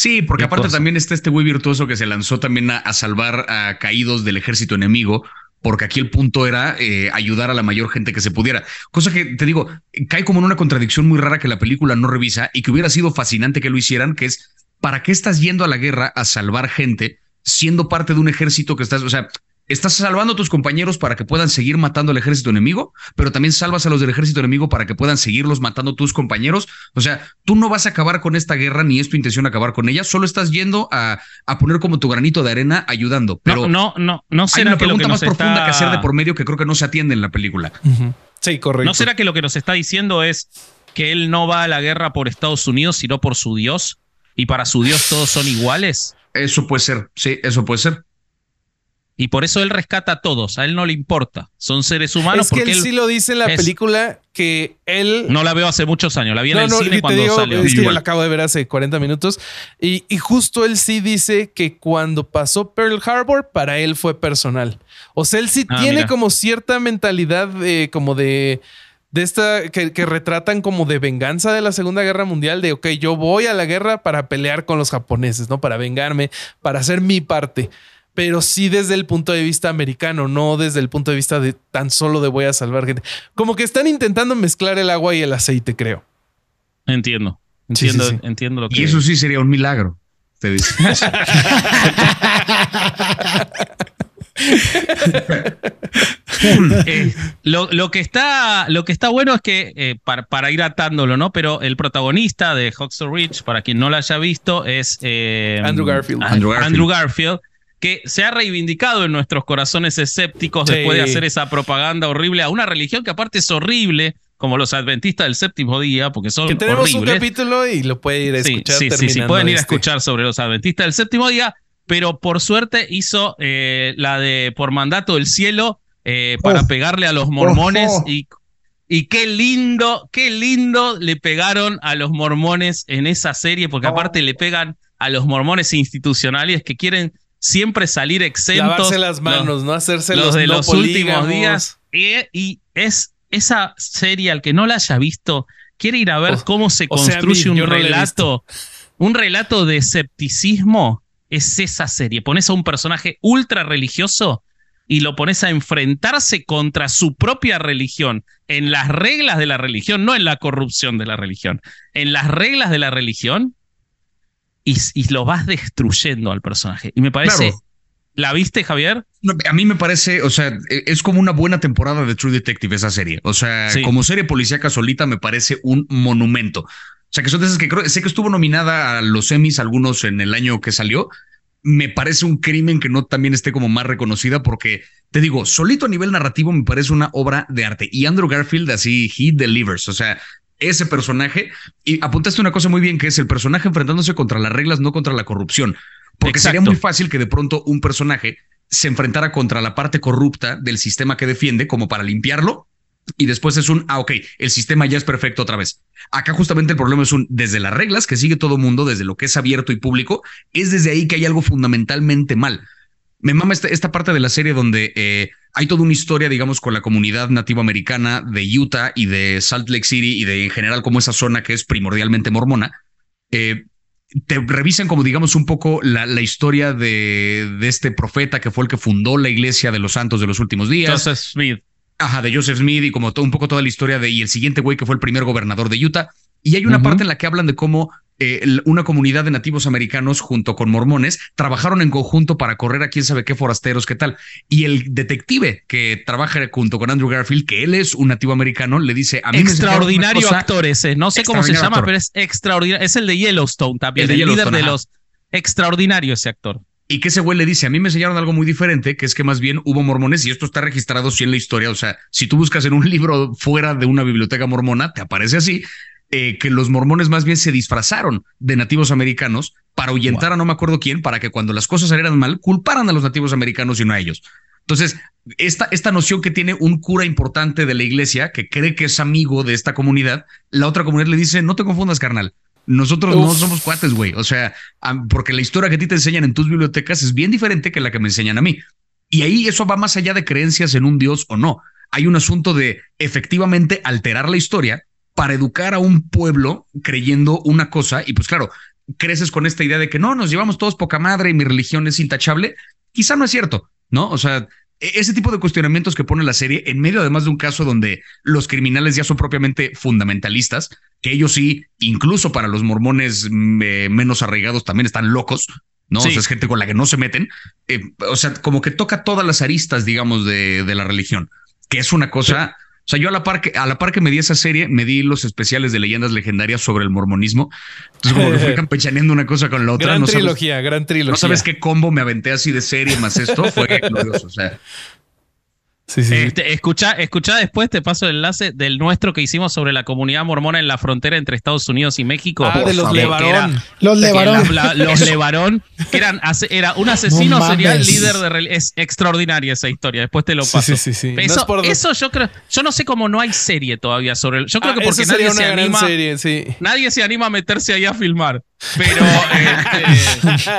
Sí, porque aparte también está este güey virtuoso que se lanzó también a, salvar a caídos del ejército enemigo, porque aquí el punto era eh, ayudar a la mayor gente que se pudiera. Cosa que te digo, cae como en una contradicción muy rara que la película no revisa y que hubiera sido fascinante que lo hicieran, que es, ¿para qué estás yendo a la guerra a salvar gente siendo parte de un ejército que estás, o sea, estás salvando a tus compañeros para que puedan seguir matando al ejército enemigo, pero también salvas a los del ejército enemigo para que puedan seguirlos matando tus compañeros. O sea, tú no vas a acabar con esta guerra ni es tu intención acabar con ella, solo estás yendo a, a poner como tu granito de arena ayudando. Pero no, no, no, será hay una pregunta más profunda que hacer de por medio que creo que no se atiende en la película. Sí, correcto. ¿No será que lo que nos está diciendo es que él no va a la guerra por Estados Unidos, sino por su Dios? Y para su Dios todos son iguales. Eso puede ser, sí, eso puede ser. Y por eso él rescata a todos, a él no le importa, son seres humanos. Es que porque él, sí lo dice en la película que él... No la veo hace muchos años, la vi en el cine cuando salió. Es que yo la acabo de ver hace 40 minutos y, y, justo él sí dice que cuando pasó Pearl Harbor, para él fue personal. O sea, él sí ah, tiene como cierta mentalidad de, como de de esta que, que, retratan como de venganza de la Segunda Guerra Mundial, de, ok, yo voy a la guerra para pelear con los japoneses, ¿no? Para vengarme, para hacer mi parte pero sí desde el punto de vista americano, no desde el punto de vista de tan solo de voy a salvar gente. Como que están intentando mezclar el agua y el aceite, creo. Entiendo. Entiendo, entiendo lo que. Y eso sí sería un milagro. Te dice. Eh, lo, que está, lo que está bueno es que, eh, para, ir atándolo, ¿no? Pero el protagonista de Huxley Ridge, para quien no lo haya visto, es eh, Andrew Garfield. Andrew Garfield que se ha reivindicado en nuestros corazones escépticos después de hacer esa propaganda horrible a una religión que aparte es horrible, como los adventistas del séptimo día, porque son Que tenemos un capítulo y lo puede ir a escuchar. Sí, sí, sí, pueden ir a este. escuchar sobre los adventistas del séptimo día, pero por suerte hizo eh, la de por mandato del cielo eh, para pegarle a los mormones y y qué lindo, qué lindo le pegaron a los mormones en esa serie, porque aparte le pegan a los mormones institucionales que quieren siempre salir exentos. Lavarse las manos, no hacerse los, de los últimos días. Y, es esa serie, al que no la haya visto, quiere ir a ver cómo se construye un relato. un relato de escepticismo es esa serie. Pones a un personaje ultra religioso y lo pones a enfrentarse contra su propia religión, en las reglas de la religión, no en la corrupción de la religión, en las reglas de la religión, y, lo vas destruyendo al personaje. Y me parece. ¿La viste, Javier? a mí me parece, o sea, e, es como una buena temporada de True Detective esa serie. O sea, como serie policíaca solita me parece un monumento. O sea, que son de esas que creo, sé que estuvo nominada a los Emmys, algunos en el año que salió. Me parece un crimen que no también esté como más reconocida porque, te digo, solito a nivel narrativo me parece una obra de arte. Y Andrew Garfield así, he delivers. O sea, ese personaje. Y apuntaste una cosa muy bien, que es el personaje enfrentándose contra las reglas, no contra la corrupción. Porque sería muy fácil que de pronto un personaje se enfrentara contra la parte corrupta del sistema que defiende, como para limpiarlo, y después es un, ah, ok, el sistema ya es perfecto otra vez. Acá justamente el problema es un, desde las reglas que sigue todo mundo, desde lo que es abierto y público, es desde ahí que hay algo fundamentalmente mal. Me mama esta, esta parte de la serie donde eh, hay toda una historia, digamos, con la comunidad nativa americana de Utah y de Salt Lake City y de en general como esa zona que es primordialmente mormona. Eh, te revisan como digamos un poco la, la historia de, de, este profeta que fue el que fundó la iglesia de los santos de los últimos días. Joseph Smith. Ajá, de Joseph Smith y como todo, un poco toda la historia de y el siguiente güey que fue el primer gobernador de Utah. Y hay una parte en la que hablan de cómo eh, una comunidad de nativos americanos junto con mormones trabajaron en conjunto para correr a quién sabe qué forasteros, qué tal. Y el detective que trabaja junto con Andrew Garfield, que él es un nativo americano, le dice a mí extraordinario actor ese, no sé cómo se llama, pero es extraordinario, es el de Yellowstone también, el, líder de los extraordinario ese actor. Y que ese güey le dice, a mí me enseñaron algo muy diferente, que es que más bien hubo mormones y esto está registrado sí en la historia. O sea, si tú buscas en un libro fuera de una biblioteca mormona, te aparece así. Eh, que los mormones más bien se disfrazaron de nativos americanos para ahuyentar a no me acuerdo quién, para que cuando las cosas salieran mal, culparan a los nativos americanos y no a ellos. Entonces, esta, esta noción que tiene un cura importante de la iglesia, que cree que es amigo de esta comunidad, la otra comunidad le dice, no te confundas, carnal. Nosotros no somos cuates, güey. O sea, porque la historia que a ti te enseñan en tus bibliotecas es bien diferente que la que me enseñan a mí. Y ahí eso va más allá de creencias en un Dios o no. Hay un asunto de efectivamente alterar la historia para educar a un pueblo creyendo una cosa y pues claro, creces con esta idea de que no, nos llevamos todos poca madre y mi religión es intachable, quizá no es cierto, ¿no? O sea, e-, ese tipo de cuestionamientos que pone la serie, en medio además de un caso donde los criminales ya son propiamente fundamentalistas, que ellos sí, incluso para los mormones mm, eh, menos arraigados, también están locos, ¿no? O sea, es gente con la que no se meten. Eh, o sea, como que toca todas las aristas, digamos, de, de la religión, que es una cosa o sea, yo a la par que, a la par que me di esa serie, me di los especiales de leyendas legendarias sobre el mormonismo. Entonces, como que fui campechaneando una cosa con la otra. Gran no trilogía, gran trilogía. No sabes qué combo me aventé así de serie más esto. Fue glorioso. O sea. Sí, sí, este, escucha, escucha después, te paso el enlace del nuestro que hicimos sobre la comunidad mormona en la frontera entre Estados Unidos y México. Ah, de los Levarón. Los Levarón. los Levarón, que eran, era un asesino serial líder de Es extraordinaria esa historia. Después te lo paso. Sí, sí, sí. Eso, eso, yo creo. Yo no sé cómo no hay serie todavía sobre el. Yo creo ah, que porque nadie se anima. Serie, nadie se anima a meterse ahí a filmar. Pero, este,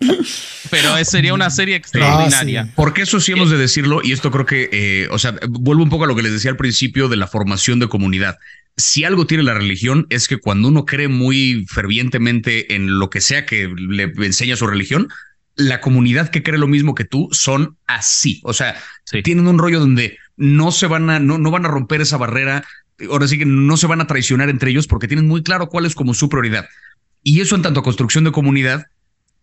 pero sería una serie extraordinaria. Porque eso sí hemos de decirlo, y esto creo que, eh, o sea, vuelvo un poco a lo que les decía al principio de la formación de comunidad. Si algo tiene la religión es que cuando uno cree muy fervientemente en lo que sea que le enseña su religión, la comunidad que cree lo mismo que tú son así. O sea, tienen un rollo donde no se van a, no, no van a romper esa barrera. Ahora sí que no se van a traicionar entre ellos porque tienen muy claro cuál es como su prioridad. Y eso en tanto a construcción de comunidad,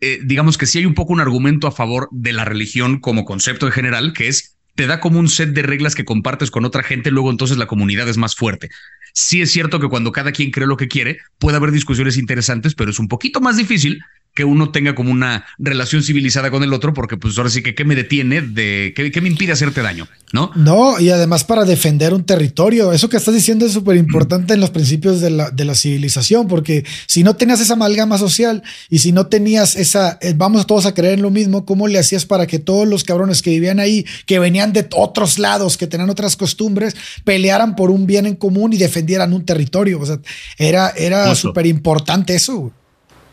eh, digamos que sí hay un poco un argumento a favor de la religión como concepto en general, que es te da como un set de reglas que compartes con otra gente, luego entonces la comunidad es más fuerte. Sí es cierto que cuando cada quien cree lo que quiere, puede haber discusiones interesantes, pero es un poquito más difícil que uno tenga como una relación civilizada con el otro, porque pues ahora sí que qué me detiene de qué, me impide hacerte daño, ¿no? No, y además para defender un territorio, eso que estás diciendo es súper importante en los principios de la, de la, civilización, porque si no tenías esa amalgama social y si no tenías esa, eh, vamos todos a creer en lo mismo, ¿cómo le hacías para que todos los cabrones que vivían ahí, que venían de otros lados, que tenían otras costumbres, pelearan por un bien en común y defendieran un territorio? O sea, era, era súper importante eso.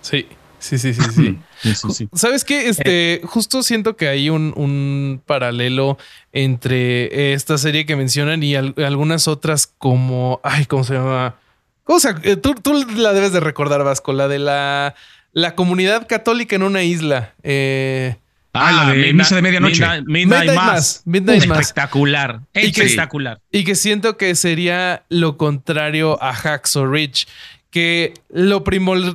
Sí. Sí, sí, sí, sí. ¿Sabes qué? Este, justo siento que hay un, paralelo entre esta serie que mencionan y algunas otras como, ay, ¿cómo se llama? ¿Cómo se, eh, tú, la debes de recordar, Vasco, la de la, la comunidad católica en una isla. Eh, ah, la de misa de medianoche. Midnight, Mass. Midnight Mass. Espectacular. Espectacular. Y que, siento que sería lo contrario a Hacksaw Ridge que lo,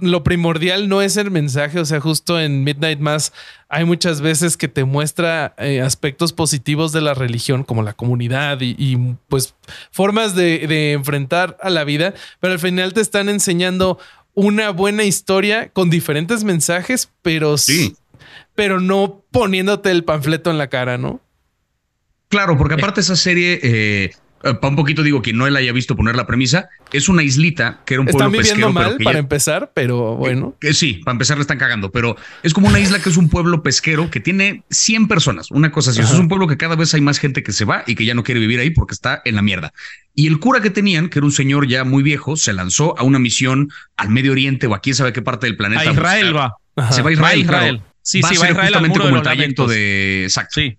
lo, primordial no es el mensaje, o sea, justo en Midnight Mass hay muchas veces que te muestra eh, aspectos positivos de la religión, como la comunidad y, pues formas de, enfrentar a la vida, pero al final te están enseñando una buena historia con diferentes mensajes, pero sí. pero no poniéndote el panfleto en la cara, ¿no? Claro, porque aparte esa serie... Eh, eh, para un poquito digo que no él haya visto poner la premisa, es una islita que era un pueblo pesquero. mal para empezar, pero bueno. Que, sí, para empezar le están cagando, pero es como una isla que es un pueblo pesquero que tiene 100 personas, una cosa así. es un pueblo que cada vez hay más gente que se va y que ya no quiere vivir ahí porque está en la mierda. Y el cura que tenían, que era un señor ya muy viejo, se lanzó a una misión al Medio Oriente o a quién sabe qué parte del planeta. A Israel va. Se va a Israel, Israel. Sí, va sí, a ser justamente como el trayecto de... Exacto. Sí.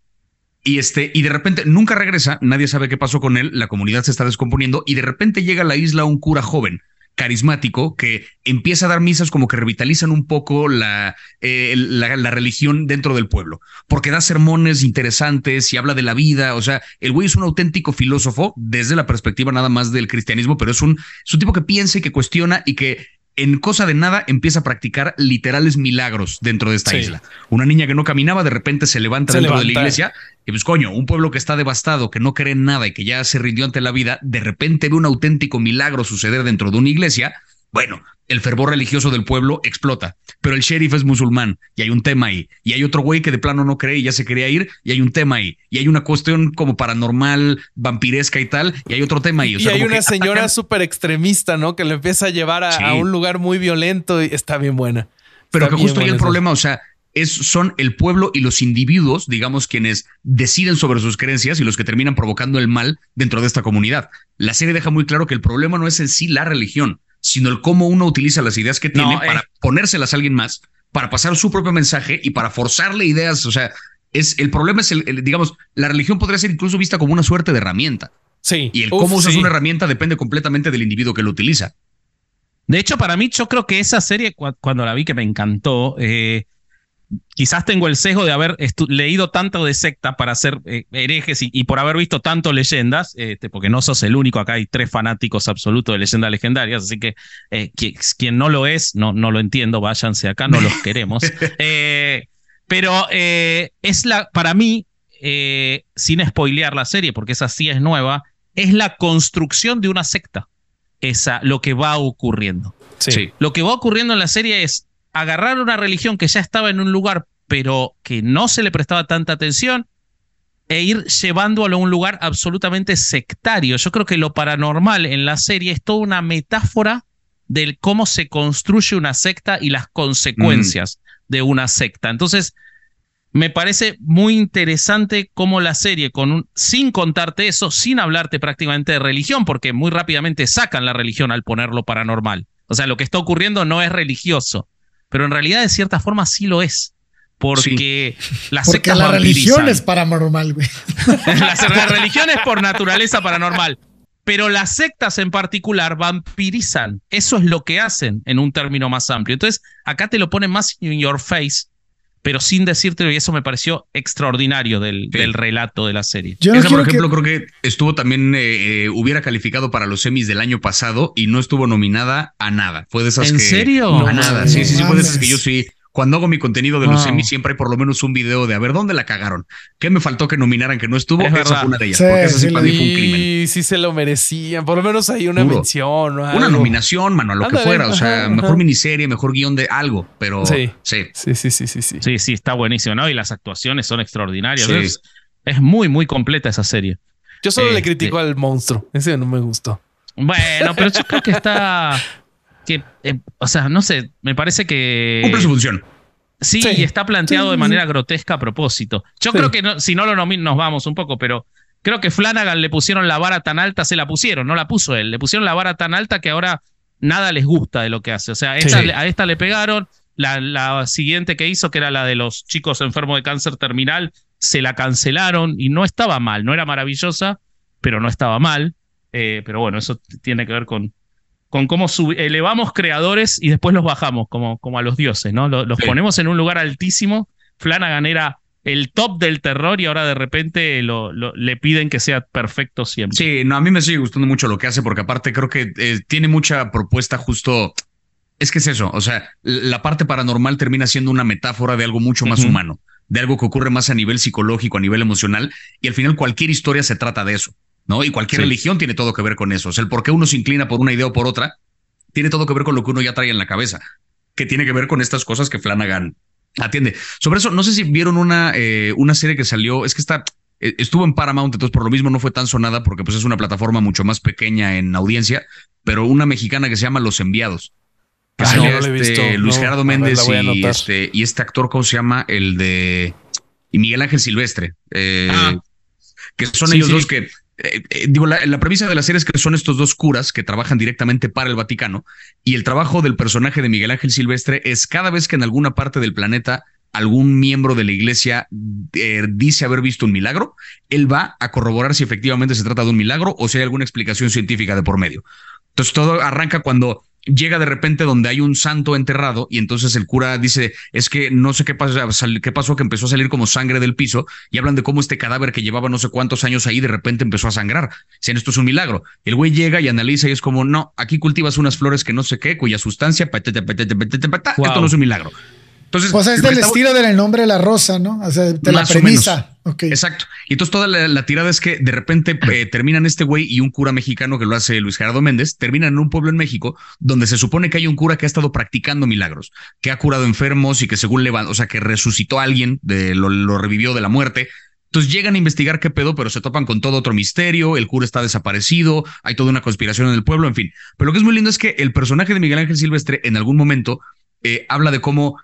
Y, este, y de repente nunca regresa, nadie sabe qué pasó con él, la comunidad se está descomponiendo y de repente llega a la isla un cura joven, carismático, que empieza a dar misas como que revitalizan un poco la, eh, la, la, religión dentro del pueblo, porque da sermones interesantes y habla de la vida, o sea, el güey es un auténtico filósofo desde la perspectiva nada más del cristianismo, pero es un, es un tipo que piensa y que cuestiona y que en cosa de nada empieza a practicar literales milagros dentro de esta isla. Una niña que no caminaba de repente se levanta dentro de la iglesia y pues coño, un pueblo que está devastado, que no cree en nada y que ya se rindió ante la vida, de repente ve un auténtico milagro suceder dentro de una iglesia. Bueno, el fervor religioso del pueblo explota. Pero el sheriff es musulmán y hay un tema ahí. Y hay otro güey que de plano no cree y ya se quería ir y hay un tema ahí. Y hay una cuestión como paranormal, vampiresca y tal, y hay otro tema ahí. y hay una señora súper extremista, ¿no? Que le empieza a llevar a, un lugar muy violento y está bien buena. Pero que justo ahí el problema, o sea, es, son el pueblo y los individuos, digamos, quienes deciden sobre sus creencias y los que terminan provocando el mal dentro de esta comunidad. La serie deja muy claro que el problema no es en sí la religión, sino el cómo uno utiliza las ideas que tiene para eh. ponérselas a alguien más, para pasar su propio mensaje y para forzarle ideas. O sea, es el problema es el, digamos, la religión podría ser incluso vista como una suerte de herramienta. Sí. Y el cómo usas una herramienta depende completamente del individuo que lo utiliza. De hecho, para mí, yo creo que esa serie, cuando la vi, que me encantó, eh, quizás tengo el sesgo de haber leído tanto de secta para ser eh, herejes y, por haber visto tanto leyendas, este, porque no sos el único, acá hay tres fanáticos absolutos de leyendas legendarias, así que eh, quien no lo es, no, no lo entiendo, váyanse acá, no los queremos. Eh, pero es la, para mí, sin spoilear la serie, porque esa sí es nueva, es la construcción de una secta, esa, lo que va ocurriendo. sí. Lo que va ocurriendo en la serie es agarrar una religión que ya estaba en un lugar, pero que no se le prestaba tanta atención, e ir llevándolo a un lugar absolutamente sectario. Yo creo que lo paranormal en la serie es toda una metáfora del cómo se construye una secta y las consecuencias de una secta. Entonces, me parece muy interesante cómo la serie, con un, sin contarte eso, sin hablarte prácticamente de religión, porque muy rápidamente sacan la religión al ponerlo paranormal. O sea, lo que está ocurriendo no es religioso, pero en realidad de cierta forma sí lo es. Porque la Porque la religión es paranormal, güey. la, religión es por naturaleza paranormal. Pero las sectas en particular vampirizan. Eso es lo que hacen en un término más amplio. Entonces, acá te lo ponen más in your face, pero sin decírtelo, y eso me pareció extraordinario del, del relato de la serie. Yo Esa, por ejemplo, creo que estuvo también, eh, eh, hubiera calificado para los semis del año pasado y no estuvo nominada a nada. Fue de esas ¿En que. serio? A nada. Sí, sí, sí, fue de esas que yo sí cuando hago mi contenido de los semis, siempre hay por lo menos un video de a ver dónde la cagaron. ¿Qué me faltó que nominaran que no estuvo? Es esa fue una de ellas. porque esa sí, para mí fue un crimen. Sí, se lo merecían. Por lo menos hay una mención. O Una nominación, mano, a lo que fuera. O sea, mejor miniserie, mejor guion de algo. Pero sí. Sí, sí, sí, sí. Sí, sí, sí está buenísimo, ¿no? Y las actuaciones son extraordinarias. Es, es, muy, muy completa esa serie. Yo solo le critico al monstruo. Ese no me gustó. Bueno, pero yo creo que está. Que, eh, o sea, no sé, me parece que. Cumple su función. Sí, y está planteado de manera grotesca a propósito. Yo creo que si no lo nominan, nos vamos un poco, pero creo que Flanagan le pusieron la vara tan alta, se la pusieron, no la puso él, le pusieron la vara tan alta que ahora nada les gusta de lo que hace. O sea, a esta le pegaron, la, la, siguiente que hizo, que era la de los chicos enfermos de cáncer terminal, se la cancelaron y no estaba mal, no era maravillosa, pero no estaba mal. Eh, pero bueno, eso tiene que ver con, con cómo elevamos creadores y después los bajamos como, como a los dioses, ¿no? Los, ponemos en un lugar altísimo. Flanagan era el top del terror y ahora de repente lo, le piden que sea perfecto siempre. Sí, no, a mí me sigue gustando mucho lo que hace porque aparte creo que eh, tiene mucha propuesta justo... Es que es eso, o sea, la parte paranormal termina siendo una metáfora de algo mucho más humano, de algo que ocurre más a nivel psicológico, a nivel emocional, y al final cualquier historia se trata de eso. ¿No? Y cualquier religión tiene todo que ver con eso. O sea, el por qué uno se inclina por una idea o por otra, tiene todo que ver con lo que uno ya trae en la cabeza, que tiene que ver con estas cosas que Flanagan atiende. Sobre eso, no sé si vieron una, eh, una serie que salió, es que está, eh, estuvo en Paramount, entonces por lo mismo no fue tan sonada porque pues es una plataforma mucho más pequeña en audiencia, pero una mexicana que se llama Los Enviados. Que este, Luis Gerardo Méndez y, este, y este actor, ¿cómo se llama? El de y Miguel Ángel Silvestre. Eh, ah. Que son ellos dos que eh, eh, digo, la, premisa de la serie es que son estos dos curas que trabajan directamente para el Vaticano y el trabajo del personaje de Miguel Ángel Silvestre es cada vez que en alguna parte del planeta algún miembro de la iglesia eh, dice haber visto un milagro, él va a corroborar si efectivamente se trata de un milagro o si hay alguna explicación científica de por medio. Entonces todo arranca cuando llega de repente donde hay un santo enterrado y entonces el cura dice, es que no sé qué pasó, qué pasó, que empezó a salir como sangre del piso y hablan de cómo este cadáver que llevaba no sé cuántos años ahí de repente empezó a sangrar. Dicen, esto es un milagro. El güey llega y analiza y es como, no, aquí cultivas unas flores que no sé qué, cuya sustancia, esto no es un milagro. Entonces, o sea, es del estilo del nombre de la rosa, ¿no? O sea, de la premisa. Exacto. Y entonces toda la, tirada es que de repente eh, terminan este güey y un cura mexicano que lo hace Luis Gerardo Méndez, terminan en un pueblo en México donde se supone que hay un cura que ha estado practicando milagros, que ha curado enfermos y que según levantó, o sea, que resucitó a alguien, de, lo, lo revivió de la muerte. Entonces llegan a investigar qué pedo, pero se topan con todo otro misterio, el cura está desaparecido, hay toda una conspiración en el pueblo, en fin. Pero lo que es muy lindo es que el personaje de Miguel Ángel Silvestre en algún momento eh, habla de cómo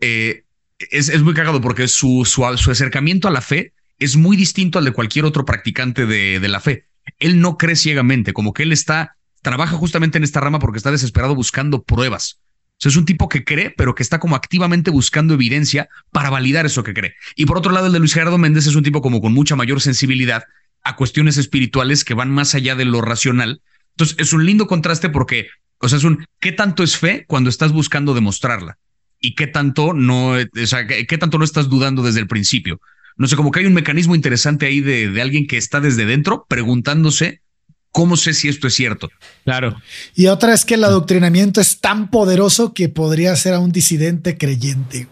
eh, es, es, muy cagado porque su, su, acercamiento a la fe es muy distinto al de cualquier otro practicante de, de la fe. Él no cree ciegamente, como que él está, trabaja justamente en esta rama porque está desesperado buscando pruebas. O sea, es un tipo que cree, pero que está como activamente buscando evidencia para validar eso que cree. Y por otro lado, el de Luis Gerardo Méndez es un tipo como con mucha mayor sensibilidad a cuestiones espirituales que van más allá de lo racional. Entonces, es un lindo contraste porque, o sea, es un, ¿qué tanto es fe cuando estás buscando demostrarla? Y qué tanto no, o sea, qué tanto no estás dudando desde el principio. No sé, como que hay un mecanismo interesante ahí de, de alguien que está desde dentro preguntándose ¿Cómo sé si esto es cierto? Claro. Y otra es que el adoctrinamiento es tan poderoso que podría ser a un disidente creyente.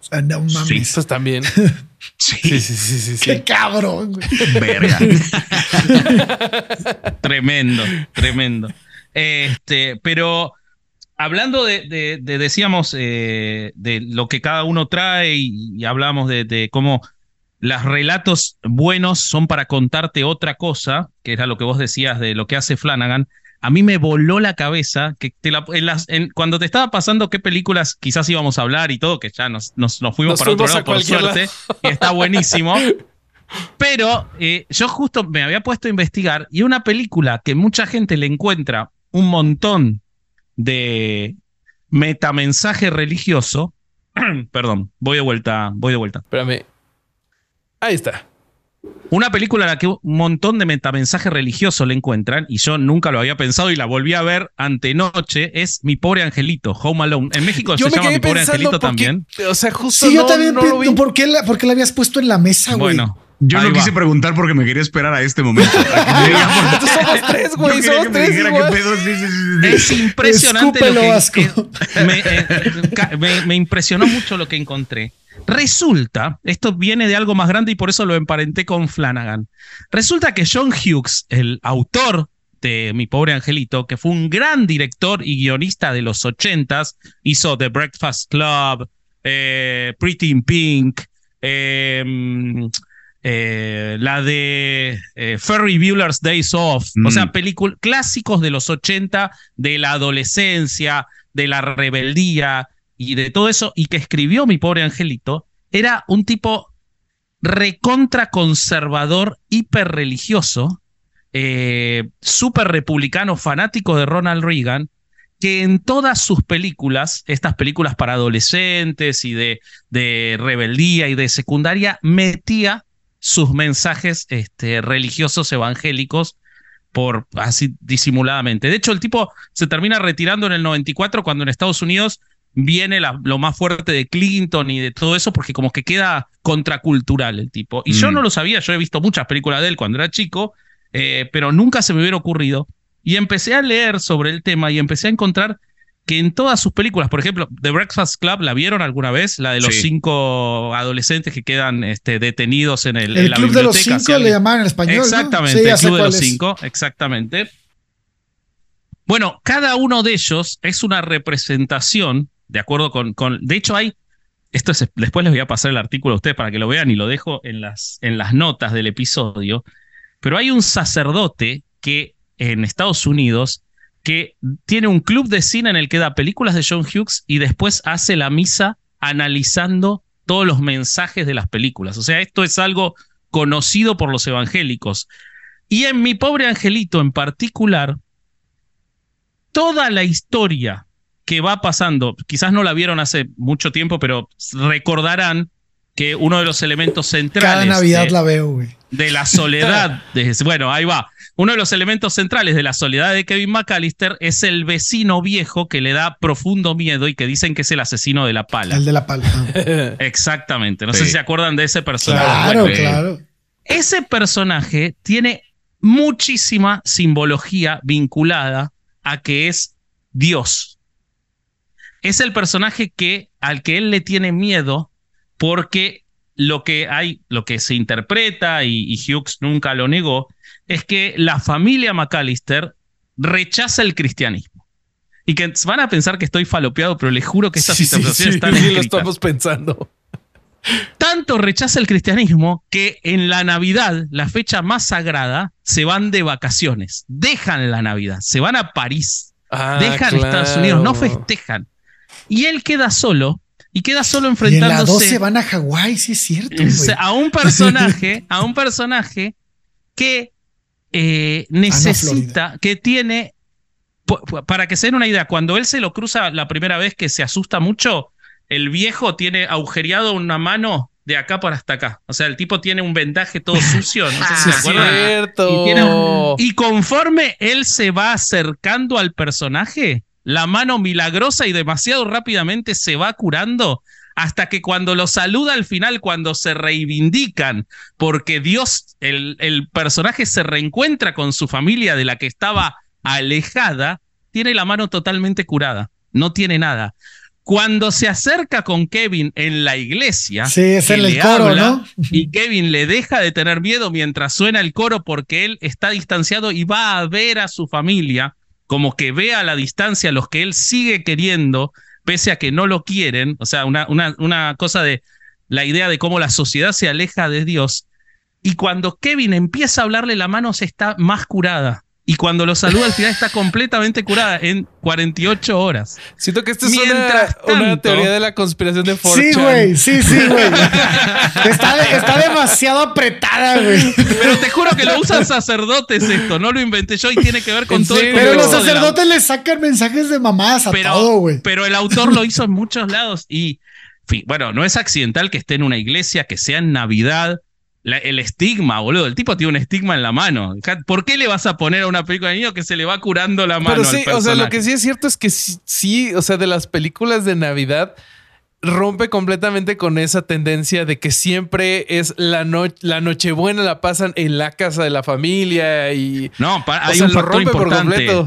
O sea, no mames. Sí, también. sí. Sí, sí, sí, sí, Qué cabrón. Verga. tremendo, tremendo. Este, pero hablando de, decíamos, eh, de lo que cada uno trae y, hablamos de, cómo los relatos buenos son para contarte otra cosa, que era lo que vos decías de lo que hace Flanagan. A mí me voló la cabeza que cuando te estaba pasando qué películas quizás íbamos a hablar y todo, que ya nos, nos, fuimos para otro lado por suerte, y está buenísimo. Pero eh, yo justo me había puesto a investigar y una película que mucha gente le encuentra un montón de metamensaje religioso. Perdón, voy de vuelta, voy de vuelta. Espérame. Ahí está. Una película a la que un montón de metamensaje religioso le encuentran, y yo nunca lo había pensado y la volví a ver antenoche, es Mi Pobre Angelito, Home Alone. En México se llama Mi Pobre Angelito también. O sea, justo. Sí, yo también. ¿por, qué la, ¿Por qué la habías puesto en la mesa, güey? Bueno, yo no quise preguntar porque me quería esperar a este momento. somos tres, güey. Somos tres. Es impresionante lo que, me, me, impresionó mucho lo que encontré. Resulta, esto viene de algo más grande y por eso lo emparenté con Flanagan. Resulta que John Hughes, el autor de Mi pobre angelito, que fue un gran director y guionista de los ochentas, hizo The Breakfast Club, eh, Pretty in Pink, eh, eh, la de eh, Ferry Bueller's Days Off, o sea, mm. películas clásicos de los 80, de la adolescencia, de la rebeldía y de todo eso, y que escribió mi pobre angelito, era un tipo recontra conservador, hiper religioso, eh, súper republicano, fanático de Ronald Reagan, que en todas sus películas, estas películas para adolescentes y de, de rebeldía y de secundaria, metía sus mensajes este, religiosos evangélicos por así disimuladamente. De hecho, el tipo se termina retirando en el 94 cuando en Estados Unidos viene lo más fuerte de Clinton y de todo eso porque como que queda contracultural el tipo. Y yo mm. no lo sabía, yo he visto muchas películas de él cuando era chico, eh, pero nunca se me hubiera ocurrido. Y empecé a leer sobre el tema y empecé a encontrar que en todas sus películas, por ejemplo, The Breakfast Club, ¿la vieron alguna vez? La de los cinco adolescentes que quedan este, detenidos en, el, el la Club de los Cinco le llamaban en español. Exactamente, el Club de los Cinco, exactamente. Bueno, cada uno de ellos es una representación, de acuerdo con. con de hecho, hay. Esto es, después les voy a pasar el artículo a ustedes para que lo vean y lo dejo en las, en las notas del episodio. Pero hay un sacerdote que en Estados Unidos que tiene un club de cine en el que da películas de John Hughes y después hace la misa analizando todos los mensajes de las películas. O sea, esto es algo conocido por los evangélicos. Y en Mi pobre angelito en particular, toda la historia que va pasando, quizás no la vieron hace mucho tiempo, pero recordarán que uno de los elementos centrales. Cada Navidad la veo, güey. De la soledad. de, bueno, ahí va. Uno de los elementos centrales de la soledad de Kevin McAllister es el vecino viejo que le da profundo miedo y que dicen que es el asesino de la pala. El de la pala. Exactamente. No sé si se acuerdan de ese personaje. Claro, claro. Ese personaje tiene muchísima simbología vinculada a que es Dios. Es el personaje que, al que él le tiene miedo porque lo que hay, lo que se interpreta, y Hughes nunca lo negó, es que la familia McAllister rechaza el cristianismo. Y que van a pensar que estoy falopeado, pero les juro que estas interpretaciones están sí, lo estamos pensando. Tanto rechaza el cristianismo que en la Navidad, la fecha más sagrada, se van de vacaciones. Dejan la Navidad, se van a París. Ah, dejan Estados Unidos, no festejan. Y él queda solo y queda solo enfrentándose. Y en la 12 van a Hawái, sí es cierto. A un personaje, a un personaje que eh, necesita, que tiene, para que se den una idea, cuando él se lo cruza la primera vez que se asusta mucho, el viejo tiene agujereado una mano de acá para hasta acá. O sea, el tipo tiene un vendaje todo sucio, no sé si se acuerdan. Y, y conforme él se va acercando al personaje, la mano milagrosa y demasiado rápidamente se va curando hasta que cuando lo saluda al final, cuando se reivindican, porque Dios, el, el personaje se reencuentra con su familia de la que estaba alejada, tiene la mano totalmente curada, no tiene nada. Cuando se acerca con Kevin en la iglesia, sí, es el coro, ¿no? y Kevin le deja de tener miedo mientras suena el coro porque él está distanciado y va a ver a su familia, como que ve a la distancia a los que él sigue queriendo, pese a que no lo quieren, o sea, una, una, una cosa de la idea de cómo la sociedad se aleja de Dios. Y cuando Kevin empieza a hablarle la mano, se está más curada. Y cuando lo saluda al final está completamente curada en 48 horas. Siento que esta es una, teoría de la conspiración de Ford. Sí, güey, sí, sí, güey. está, demasiado apretada, güey. Pero te juro que lo usan sacerdotes esto, no lo inventé yo y tiene que ver con todo el Pero los sacerdotes le sacan mensajes de mamadas a todo, güey. Pero el autor lo hizo en muchos lados y, bueno, no es accidental que esté en una iglesia, que sea en Navidad, el estigma, boludo. El tipo tiene un estigma en la mano. ¿Por qué le vas a poner a una película de niño que se le va curando la mano? Pero sí, o sea, lo que sí es cierto es que sí, o sea, de las películas de Navidad rompe completamente con esa tendencia de que siempre es la, noche la Nochebuena la pasan en la casa de la familia y. No, hay un factor importante.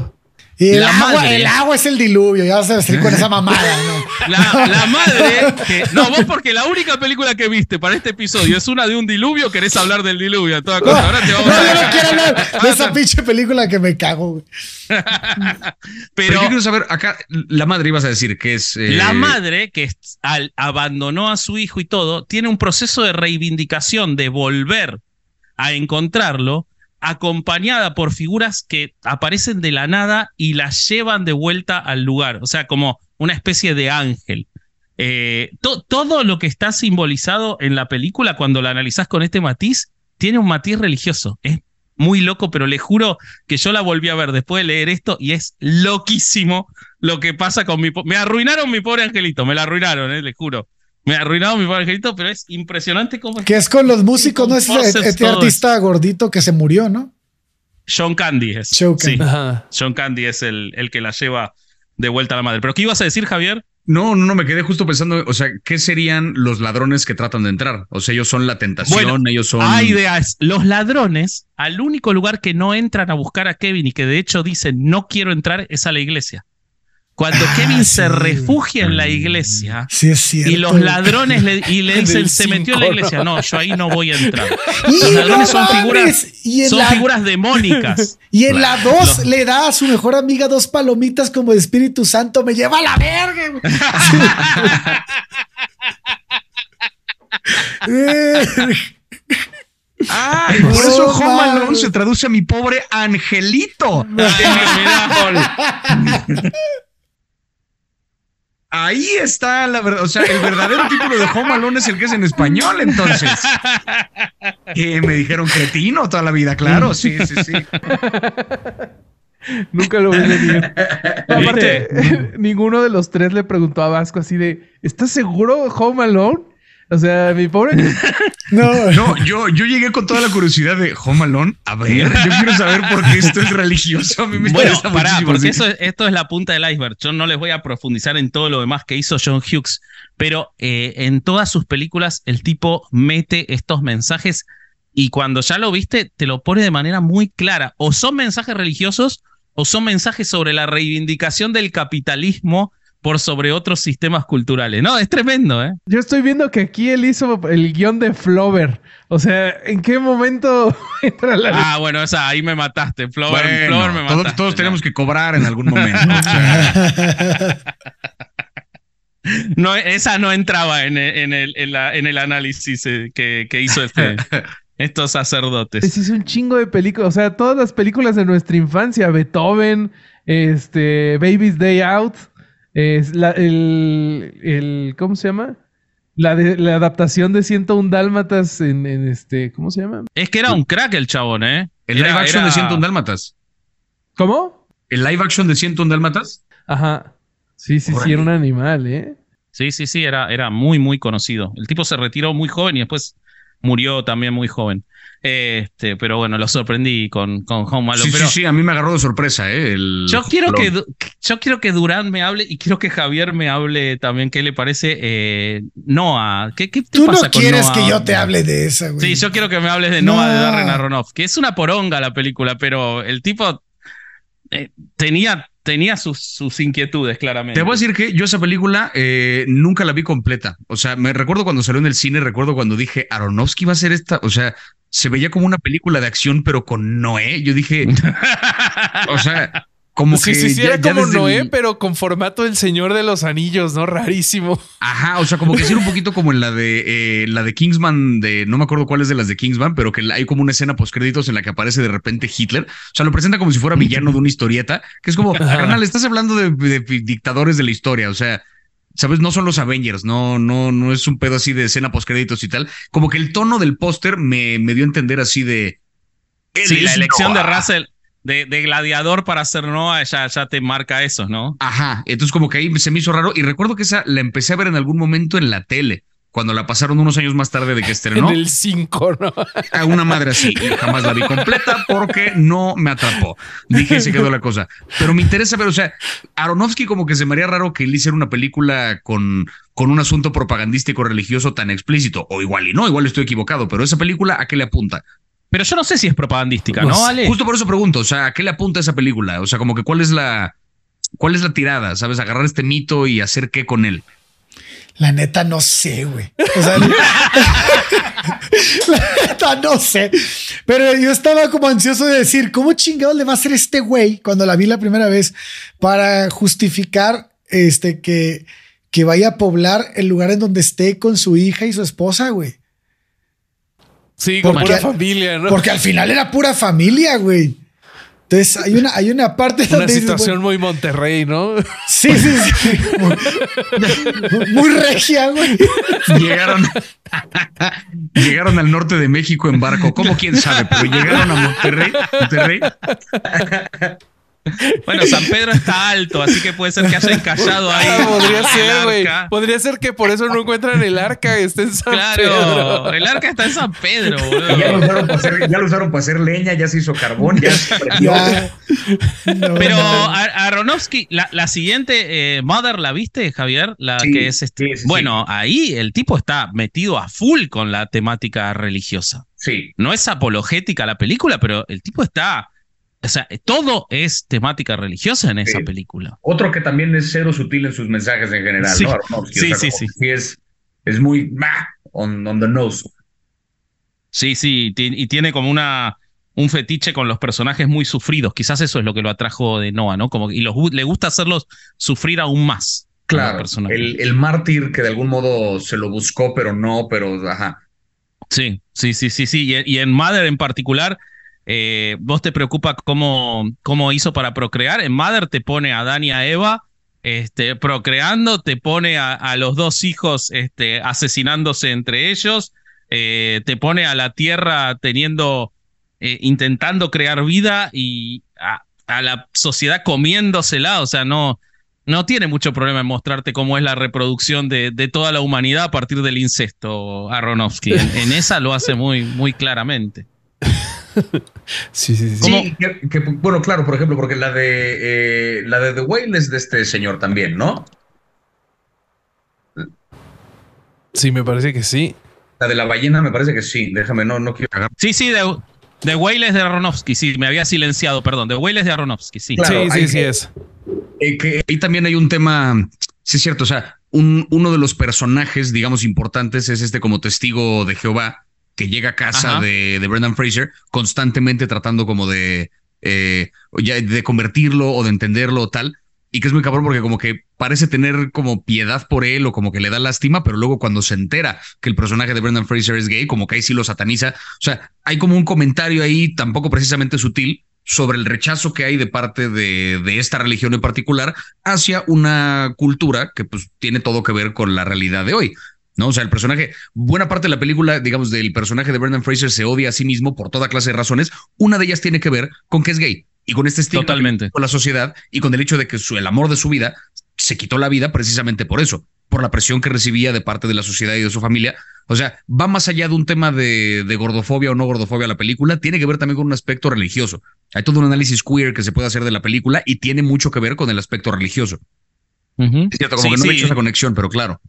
Y el agua, el agua es el diluvio, ya vas a vestir con esa mamada, ¿no? La, madre, no, vos porque la única película que viste para este episodio es una de un diluvio, querés hablar del diluvio toda cosa. Ahora te vamos no, yo no quiero hablar de esa pinche película que me cago, Pero, yo quiero saber, acá la madre ibas a decir que es. Eh, la madre, que al, abandonó a su hijo y todo, tiene un proceso de reivindicación, de volver a encontrarlo acompañada por figuras que aparecen de la nada y las llevan de vuelta al lugar, o sea, como una especie de ángel. Eh, todo lo que está simbolizado en la película, cuando la analizás con este matiz, tiene un matiz religioso. Es muy loco, pero le juro que yo la volví a ver después de leer esto y es loquísimo lo que pasa con mi... Me arruinaron mi pobre angelito, me la arruinaron, eh, le juro. Me ha arruinado mi angelito, pero es impresionante cómo. Que es con los músicos, ¿no? Es este artista gordito que se murió, ¿no? Sean Candy es. Sean Candy. es el, el que la lleva de vuelta a la madre. ¿Pero qué ibas a decir, Javier? No, no, no, me quedé justo pensando, o sea, ¿qué serían los ladrones que tratan de entrar? O sea, ellos son la tentación, ellos son... Hay ideas. Los ladrones, al único lugar que no entran a buscar a Kevin y que de hecho dicen no quiero entrar es a la iglesia. Cuando ah, Kevin se refugia en la iglesia y los ladrones le, y le dicen se metió en la iglesia, no, yo ahí no voy a entrar. Los ladrones son figuras, son figuras demónicas. Y en la 2 le da a su mejor amiga dos palomitas como de Espíritu Santo, me lleva a la verga. Ah, por eso Home Alone se traduce a mi pobre angelito. Ahí está la verdad. O sea, el verdadero título de Home Alone es el que es en español, entonces. Que me dijeron cretino toda la vida, claro. Sí, sí, sí. Nunca lo vi venir. aparte, ninguno de los tres le preguntó a Vasco así de: ¿Estás seguro Home Alone? O sea, mi pobre. No, no, yo, yo llegué con toda la curiosidad de Home Alone. A ver, yo quiero saber por qué esto es religioso. A mí me bueno, pará, porque eso, esto es la punta del iceberg. Yo no les voy a profundizar en todo lo demás que hizo John Hughes, pero eh, en todas sus películas el tipo mete estos mensajes y cuando ya lo viste, te lo pone de manera muy clara. O son mensajes religiosos o son mensajes sobre la reivindicación del capitalismo por sobre otros sistemas culturales. No, es tremendo, ¿eh? Yo estoy viendo que aquí él hizo el guion de Flover. O sea, ¿en qué momento entra la... Ah, bueno, esa, ahí me mataste. Flover, Flover me mataste. Todos, tenemos que cobrar en algún momento. no, esa no entraba en el, en el, análisis eh, que, hizo este, estos sacerdotes. Es, es un chingo de películas. O sea, todas las películas de nuestra infancia. Beethoven, este, Baby's Day Out. Es la, el, el, ¿Cómo se llama? La, de, la adaptación de 101 Dálmatas en, en, este. ¿Cómo se llama? Es que era un crack el chabón, ¿eh? El live action de 101 Dálmatas. ¿Cómo? ¿El live action de 101 Dálmatas? Ajá. Sí, sí, sí, era un animal, ¿eh? Sí, sí, sí, era, era muy, muy conocido. El tipo se retiró muy joven y después murió también muy joven. Este, pero bueno, lo sorprendí con, con Home Alone. Sí, sí, sí, a mí me agarró de sorpresa, ¿eh? yo, quiero que, yo quiero que Durán me hable y quiero que Javier me hable también. ¿Qué le parece eh, Noah? ¿Qué, qué Tú no quieres que yo te hable de esa, güey. Sí, yo quiero que me hables de Noah de Darren Aronofsky, que es una poronga la película, pero el tipo eh, tenía tenía sus, sus, inquietudes, claramente. Te voy a decir que yo esa película eh, nunca la vi completa. O sea, me recuerdo cuando salió en el cine, recuerdo cuando dije, Aronofsky va a ser esta, o sea, se veía como una película de acción, pero con Noé. Yo dije, o sea, como sí, que sí, sí, ya- era ya como Noé, el- pero con formato del Señor de los Anillos, ¿no? Rarísimo. Ajá, o sea, como que sí era un poquito como en la de eh, la de Kingsman, de no me acuerdo cuál es de las de Kingsman, pero que hay como una escena postcréditos en la que aparece de repente Hitler. O sea, lo presenta como si fuera villano de una historieta, que es como, carnal, estás hablando de, de dictadores de la historia, o sea. ¿Sabes? No son los Avengers, no, no, no es un pedo así de escena postcréditos y tal. Como que el tono del póster me, me dio a entender así de. Sí, la elección de. Russell, de, de gladiador para ser Noah, ya, ya te marca eso, ¿no? Ajá, entonces como que ahí se me hizo raro y recuerdo que esa la empecé a ver en algún momento en la tele, cuando la pasaron unos años más tarde de que estrenó. En el 5, ¿no? a una madre así y jamás la vi completa porque no me atrapó. Dije y se quedó la cosa. Pero me interesa ver, o sea, Aronofsky como que se me haría raro que él hiciera una película con, con un asunto propagandístico religioso tan explícito. O igual y no, igual estoy equivocado, pero esa película ¿a qué le apunta? Pero yo no sé si es propagandística, No ¿no. Ale? Justo por eso pregunto, o sea, ¿a qué le apunta esa película? O sea, como que cuál es la... ¿Cuál es la tirada? ¿Sabes? Agarrar este mito y hacer qué con él. La neta no sé, güey. O sea, la neta no sé. Pero yo estaba como ansioso de decir, ¿cómo chingados le va a hacer este güey cuando la vi la primera vez para justificar este que, que vaya a poblar el lugar en donde esté con su hija y su esposa, güey? Sí, con Porque- pura familia, ¿no? Porque al final era pura familia, güey. Entonces hay una, hay una parte Una donde situación muy Monterrey, ¿no? Sí, sí, sí. Muy, muy regia, güey. Llegaron, llegaron al norte de México en barco. ¿Cómo quién sabe? Pero llegaron a Monterrey. Monterrey. Bueno, San Pedro está alto, así que puede ser que haya encallado ahí. Ah, podría ser, güey. Podría ser que por eso no encuentran el arca, está en San Claro, Pedro. el arca está en San Pedro, Ya lo, boludo. usaron para hacer, ya lo usaron para hacer leña, ya se hizo carbón, ya se prendió. Ya. No, Pero a- Aronofsky, la, la siguiente, eh, Mother, ¿la viste, Javier? La Sí, que es este. sí, sí, bueno, ahí el tipo está metido a full con la temática religiosa. Sí, No es apologética la película, pero el tipo está. O sea, todo es temática religiosa en esa Sí. película. otro que también es cero sutil en sus mensajes en general, Sí. ¿no? Aronofsky, Sí, o sea, sí, sí. es, es muy bah, on, on the nose. Sí, sí, y tiene como una un fetiche con los personajes muy sufridos. Quizás eso es lo que lo atrajo de Noah, ¿no? Como y los, le gusta hacerlos sufrir aún más. Claro, el, el mártir que de algún modo se lo buscó, pero no, pero ajá. Sí, sí, sí, sí, sí. Y, y en Mother en particular, eh, vos te preocupa cómo, cómo hizo para procrear. En Mother te pone a Adán y a Eva este, procreando, te pone a, los dos hijos este, asesinándose entre ellos, eh, te pone a la tierra teniendo, eh, intentando crear vida y a, a la sociedad comiéndosela. O sea, no, no tiene mucho problema en mostrarte cómo es la reproducción de, de toda la humanidad a partir del incesto, Aronofsky. En, en esa lo hace muy, muy claramente. Sí, sí, sí. ¿Cómo? Sí, que- que, bueno, claro, por ejemplo, porque la de eh, la de The Whale es de este señor también, ¿no? Sí, me parece que sí. La de la ballena me parece que sí. Déjame, no, no quiero cagar. Sí, sí, de, de Whale es de Aronofsky, sí, me había silenciado, perdón. De Whale es de Aronofsky, sí. Claro, sí, sí, sí es. Eh, que ahí también hay un tema, sí es cierto, o sea, un, uno de los personajes, digamos, importantes es este como testigo de Jehová que llega a casa de, de Brendan Fraser constantemente tratando como de, eh, de convertirlo o de entenderlo o tal. Y que es muy cabrón porque como que parece tener como piedad por él o como que le da lástima, pero luego cuando se entera que el personaje de Brendan Fraser es gay, como que ahí sí lo sataniza. O sea, hay como un comentario ahí tampoco precisamente sutil sobre el rechazo que hay de parte de, de esta religión en particular hacia una cultura que pues tiene todo que ver con la realidad de hoy. ¿No? O sea, el personaje, buena parte de la película, digamos, del personaje de Brendan Fraser se odia a sí mismo por toda clase de razones. Una de ellas tiene que ver con que es gay y con este estigma Totalmente. con la sociedad y con el hecho de que su, el amor de su vida se quitó la vida precisamente por eso, por la presión que recibía de parte de la sociedad y de su familia. O sea, va más allá de un tema de, de gordofobia o no gordofobia la película, tiene que ver también con un aspecto religioso. Hay todo un análisis queer que se puede hacer de la película y tiene mucho que ver con el aspecto religioso. Es cierto, como Sí, que no he sí. hecho esa conexión, pero claro.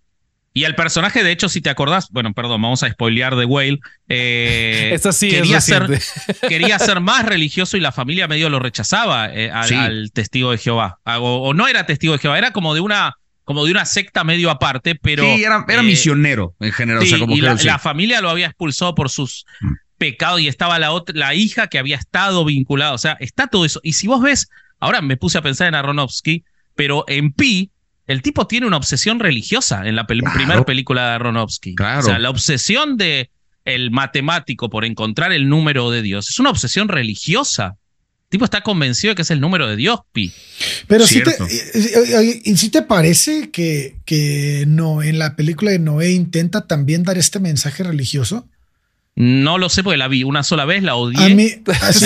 Y el personaje, de hecho, si te acordás, bueno, perdón, vamos a spoilear de Whale. eh, Esta sí quería es ser, quería ser más religioso y la familia medio lo rechazaba eh, al, Sí. al testigo de Jehová. Ah, O, o no era testigo de Jehová, era como de una, como de una secta medio aparte, pero. sí, era, era eh, misionero en general. Sí, o sea, como y la familia lo había expulsado por sus Mm. pecados y estaba la, otra, la hija que había estado vinculada. O sea, está todo eso. Y si vos ves Ahora me puse a pensar en Aronofsky, pero en Pi, el tipo tiene una obsesión religiosa en la primera película de Aronofsky. Claro. O sea, la obsesión de el matemático por encontrar el número de Dios es una obsesión religiosa. El tipo está convencido de que es el número de Dios, Pi. Pero si te, y, si te parece que, que no, en la película de Noé intenta también dar este mensaje religioso. No lo sé porque la vi una sola vez, la odié. A mí,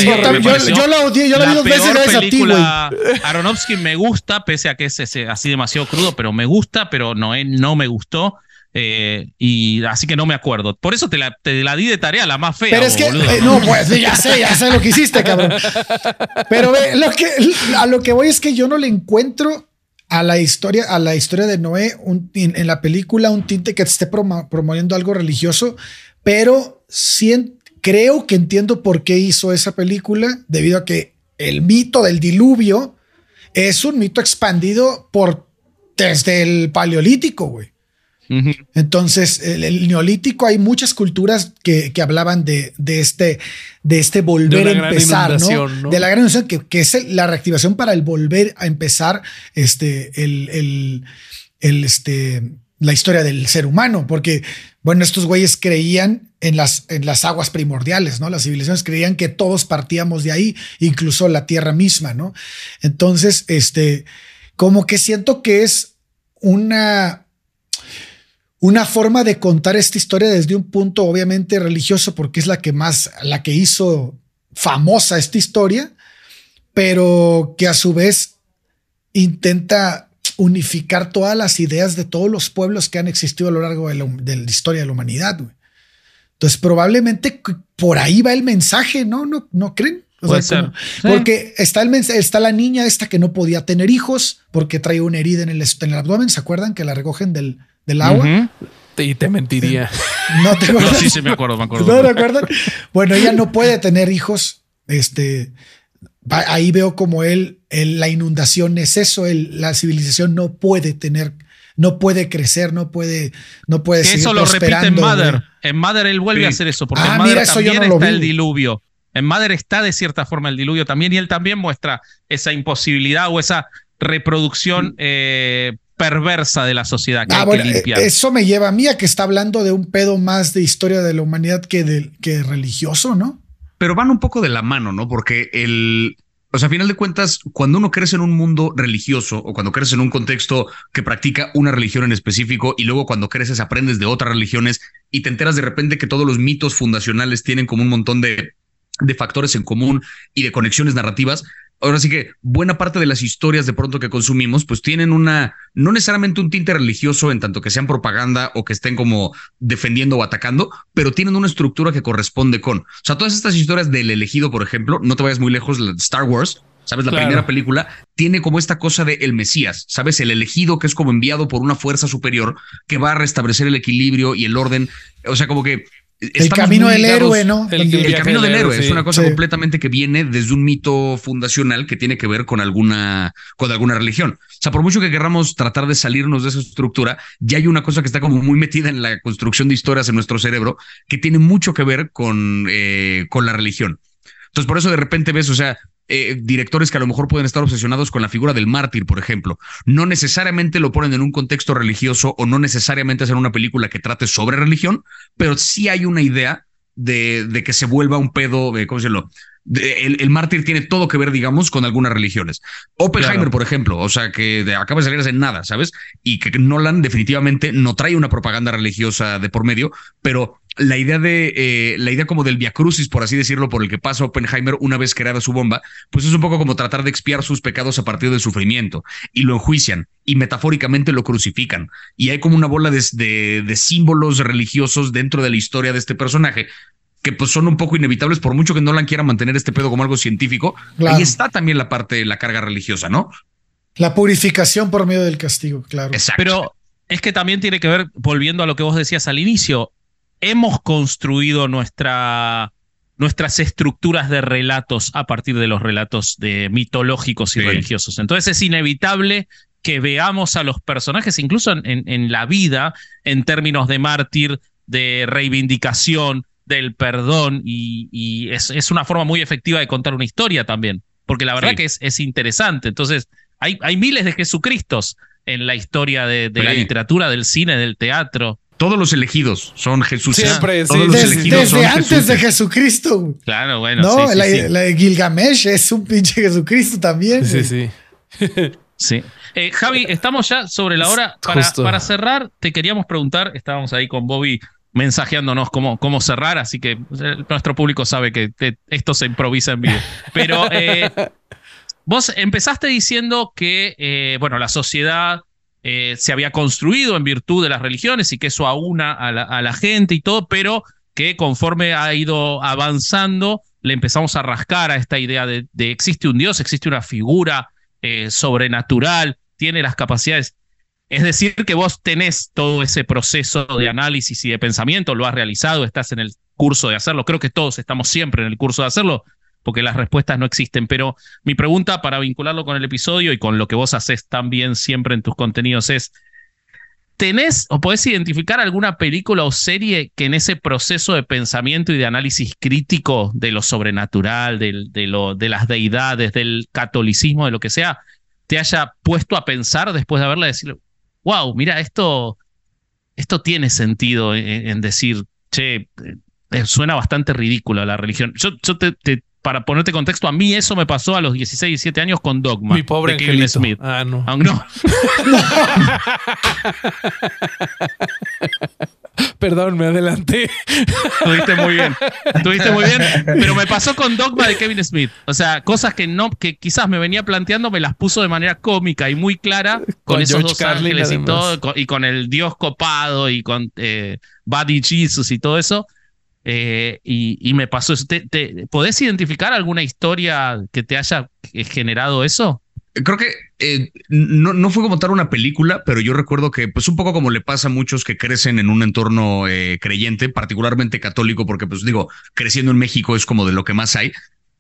yo, la odié, yo la, vi dos veces gracias a ti, güey. Aronofsky me gusta, pese a que es así demasiado crudo, pero me gusta, pero no, no me gustó. Eh, y así que no me acuerdo. Por eso te la, te la di de tarea, la más fea. Pero es que, eh, no, pues ya sé, ya sé lo que hiciste, cabrón. Pero ve, lo que, a lo que voy es que yo no le encuentro a la historia, a la historia de Noé en, la película un tinte que te esté promoviendo algo religioso, pero creo que entiendo por qué hizo esa película, debido a que el mito del diluvio es un mito expandido por desde el paleolítico, güey. Entonces, el, neolítico hay muchas culturas que, hablaban de, de, este, de este volver a empezar, ¿no? De la gran inundación, que, que, es la reactivación para el volver a empezar este, el, el, el este, la historia del ser humano, porque, bueno, estos güeyes creían en las, en las aguas primordiales, ¿no? Las civilizaciones creían que todos partíamos de ahí, incluso la tierra misma, ¿no? Entonces, este, como que siento que es una, una forma de contar esta historia desde un punto obviamente religioso, porque es la que más, la que hizo famosa esta historia, pero que a su vez intenta unificar todas las ideas de todos los pueblos que han existido a lo largo de la, historia de la humanidad. Entonces, probablemente por ahí va el mensaje, ¿no? ¿No, no creen? Porque está, el, está la niña esta que no podía tener hijos porque trae una herida en el, en el abdomen. ¿Se acuerdan que la recogen del, del agua? Y te mentiría. No te acuerdas. sí, sí, me acuerdo, me acuerdo. ¿No me acuerdan? Bueno, ella no puede tener hijos. Este, ahí veo como él, la inundación es eso, la civilización no puede tener, no puede crecer, no puede, no puede que Eso lo repite en Mother. En Mother él vuelve a hacer eso, porque ah, en Mother también está el diluvio. En Mother está de cierta forma el diluvio también, y él también muestra esa imposibilidad o esa reproducción eh, perversa de la sociedad que ah, hay que Eso me lleva a mí a que está hablando de un pedo más de historia de la humanidad que, de, que religioso, ¿no? pero van un poco de la mano, ¿no? Porque el, o sea, a final de cuentas, cuando uno crece en un mundo religioso o cuando creces en un contexto que practica una religión en específico y luego cuando creces aprendes de otras religiones y te enteras de repente que todos los mitos fundacionales tienen como un montón de, de factores en común y de conexiones narrativas, ahora sí que buena parte de las historias de pronto que consumimos, pues tienen una, no necesariamente un tinte religioso en tanto que sean propaganda o que estén como defendiendo o atacando, pero tienen una estructura que corresponde con, o sea, todas estas historias del elegido, por ejemplo, no te vayas muy lejos, Star Wars, ¿Sabes? La primera película tiene como esta cosa de el Mesías, ¿sabes? El elegido que es como enviado por una fuerza superior que va a restablecer el equilibrio y el orden. O sea, como que el camino del héroe, ¿no? El, camino del héroe es una cosa completamente que viene desde un mito fundacional que tiene que ver con alguna, con alguna religión. O sea, por mucho que querramos tratar de salirnos de esa estructura, ya hay una cosa que está como muy metida en la construcción de historias en nuestro cerebro que tiene mucho que ver con, eh, con la religión. Entonces, por eso de repente ves, o sea, eh, directores que a lo mejor pueden estar obsesionados con la figura del mártir, por ejemplo. No necesariamente lo ponen en un contexto religioso o no necesariamente hacen una película que trate sobre religión, pero sí hay una idea de, de que se vuelva un pedo, ¿cómo decirlo? El, mártir tiene todo que ver, digamos, con algunas religiones. Oppenheimer, por ejemplo, o sea, que acaba de salir hace nada, ¿sabes? Y que Nolan definitivamente no trae una propaganda religiosa de por medio, pero la idea de eh, la idea como del viacrucis, por así decirlo, por el que pasa Oppenheimer una vez creada su bomba, pues es un poco como tratar de expiar sus pecados a partir del sufrimiento y lo enjuician y metafóricamente lo crucifican. Y hay como una bola de, de símbolos religiosos dentro de la historia de este personaje que pues son un poco inevitables por mucho que Nolan quiera mantener este pedo como algo científico. Ahí está también la parte, la carga religiosa, ¿no? La purificación por medio del castigo, claro. Exacto. Pero es que también tiene que ver, volviendo a lo que vos decías al inicio, hemos construido nuestra, nuestras estructuras de relatos a partir de los relatos de mitológicos y religiosos. Entonces es inevitable que veamos a los personajes, incluso en, en la vida, en términos de mártir, de reivindicación, del perdón y, es, una forma muy efectiva de contar una historia también. porque la verdad que es, es interesante. Entonces, hay, hay miles de Jesucristos en la historia de, la literatura, del cine, del teatro. Todos los elegidos son Jesús. Siempre, Todos los elegidos desde antes de Jesucristo. Claro, bueno. No, la, de Gilgamesh es un pinche Jesucristo también. Sí, sí. sí. Eh, Javi, estamos ya sobre la hora. Para, para, cerrar, te queríamos preguntar, estábamos ahí con Bobby mensajeándonos cómo, cómo cerrar, así que eh, nuestro público sabe que esto se improvisa en vivo. Pero eh, vos empezaste diciendo que, bueno, la sociedad se había construido en virtud de las religiones y que eso aúna a la, a la gente y todo, pero que conforme ha ido avanzando, le empezamos a rascar a esta idea de, de existe un Dios, existe una figura sobrenatural, tiene las capacidades. Es decir, que vos tenés todo ese proceso de análisis y de pensamiento, lo has realizado, estás en el curso de hacerlo. Creo que todos estamos siempre en el curso de hacerlo, porque las respuestas no existen. Pero mi pregunta para vincularlo con el episodio y con lo que vos haces también siempre en tus contenidos es, ¿tenés o podés identificar alguna película o serie que en ese proceso de pensamiento y de análisis crítico de lo sobrenatural, de, lo, de las deidades, del catolicismo, de lo que sea, te haya puesto a pensar después de haberla decir, wow, mira, esto, esto tiene sentido en, decir, che, eh, suena bastante ridículo la religión. Yo, yo te, para ponerte contexto, a mí eso me pasó a los 16, 17 años con Dogma. Mi pobre de Kevin Smith. Ah, no. Ah, no. Perdón, me adelanté. Estuviste muy bien. Estuviste muy bien. Pero me pasó con Dogma de Kevin Smith. O sea, cosas que no, que quizás me venía planteando, me las puso de manera cómica y muy clara con, esos dos ángeles y todo, y con el Dios copado y con eh, Buddy Jesus y todo eso. Eh, y, me pasó eso. ¿Te, podés identificar alguna historia que te haya generado eso? Creo que eh, no, no, fue como tal una película, pero yo recuerdo que, pues un poco como le pasa a muchos que crecen en un entorno eh, creyente, particularmente católico, porque pues digo, creciendo en México es como de lo que más hay,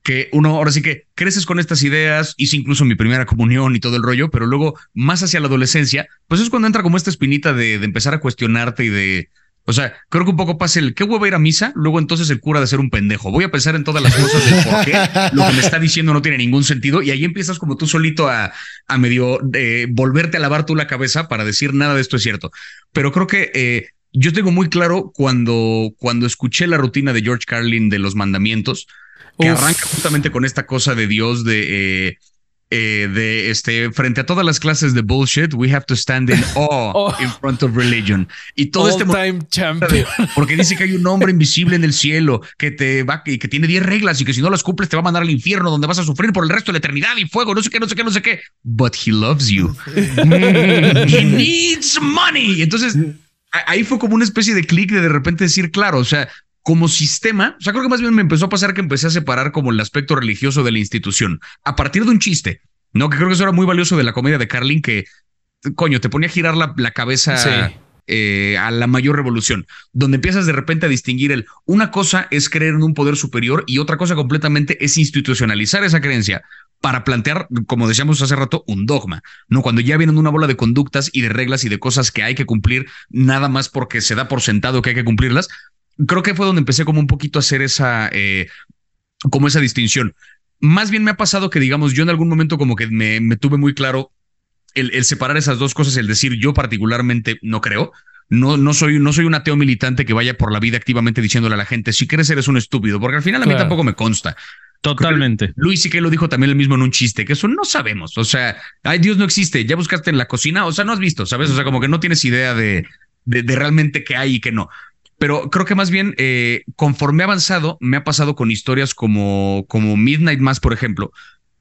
que uno ahora sí que creces con estas ideas, hice incluso mi primera comunión y todo el rollo, pero luego más hacia la adolescencia, pues es cuando entra como esta espinita de, de empezar a cuestionarte y de, o sea, creo que un poco pasa el qué huevo ir a misa, luego entonces el cura de ser un pendejo. Voy a pensar en todas las cosas del por qué lo que me está diciendo no tiene ningún sentido y ahí empiezas como tú solito a, a medio eh, volverte a lavar tú la cabeza para decir nada de esto es cierto. Pero creo que eh, yo tengo muy claro cuando, cuando escuché la rutina de George Carlin de los mandamientos, que arranca justamente con esta cosa de Dios de... Eh, eh, de este frente a todas las clases de bullshit, we have to stand in awe oh. in front of religion. Y todo este time champion. Porque dice que hay un hombre invisible en el cielo que te va y que tiene 10 reglas y que si no las cumples te va a mandar al infierno donde vas a sufrir por el resto de la eternidad y fuego, no sé qué, no sé qué, no sé qué. But he loves you. he needs money. Entonces ahí fue como una especie de clic de de repente decir, claro, o sea, como sistema, o sea, creo que más bien me empezó a pasar que empecé a separar como el aspecto religioso de la institución a partir de un chiste, ¿no? Que creo que eso era muy valioso de la comedia de Carlin, que, coño, te ponía a girar la, cabeza. Eh, a la mayor revolución, donde empiezas de repente a distinguir el una cosa es creer en un poder superior y otra cosa completamente es institucionalizar esa creencia para plantear, como decíamos hace rato, un dogma, ¿no? Cuando ya vienen una bola de conductas y de reglas y de cosas que hay que cumplir, nada más porque se da por sentado que hay que cumplirlas, creo que fue donde empecé como un poquito a hacer esa, eh, como esa distinción. Más bien me ha pasado que, digamos, yo en algún momento como que me, me tuve muy claro el, el, separar esas dos cosas, el decir yo particularmente no creo. No, no, soy, no soy un ateo militante que vaya por la vida activamente diciéndole a la gente, si crees eres un estúpido, porque al final a mí tampoco me consta. Totalmente. Luis sí que lo dijo también el mismo en un chiste, que eso no sabemos. O sea, ay, Dios no existe, ya buscaste en la cocina, o sea, no has visto, ¿sabes? O sea, como que no tienes idea de, de, de realmente qué hay y qué no. Pero creo que más bien, eh, conforme he avanzado, me ha pasado con historias como, como Midnight Mass, por ejemplo,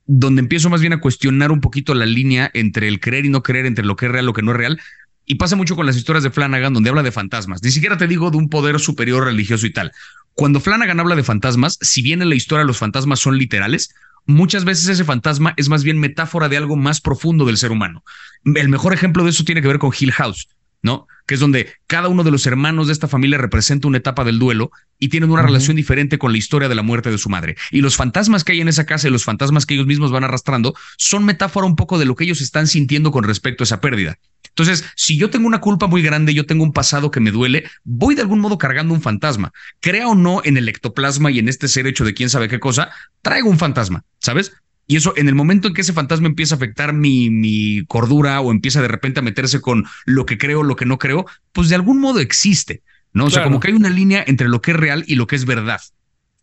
donde empiezo más bien a cuestionar un poquito la línea entre el creer y no creer, entre lo que es real y lo que no es real. Y pasa mucho con las historias de Flanagan, donde habla de fantasmas. Ni siquiera te digo de un poder superior religioso y tal. Cuando Flanagan habla de fantasmas, si bien en la historia los fantasmas son literales, muchas veces ese fantasma es más bien metáfora de algo más profundo del ser humano. El mejor ejemplo de eso tiene que ver con Hill House. ¿No? Que es donde cada uno de los hermanos de esta familia representa una etapa del duelo y tienen una relación diferente con la historia de la muerte de su madre. Y los fantasmas que hay en esa casa y los fantasmas que ellos mismos van arrastrando son metáfora un poco de lo que ellos están sintiendo con respecto a esa pérdida. Entonces, si yo tengo una culpa muy grande, yo tengo un pasado que me duele, voy de algún modo cargando un fantasma. Crea o no en el ectoplasma y en este ser hecho de quién sabe qué cosa, traigo un fantasma, ¿sabes? Y eso, en el momento en que ese fantasma empieza a afectar mi, mi cordura o empieza de repente a meterse con lo que creo, lo que no creo, pues de algún modo existe, ¿no? O sea, como que hay una línea entre lo que es real y lo que es verdad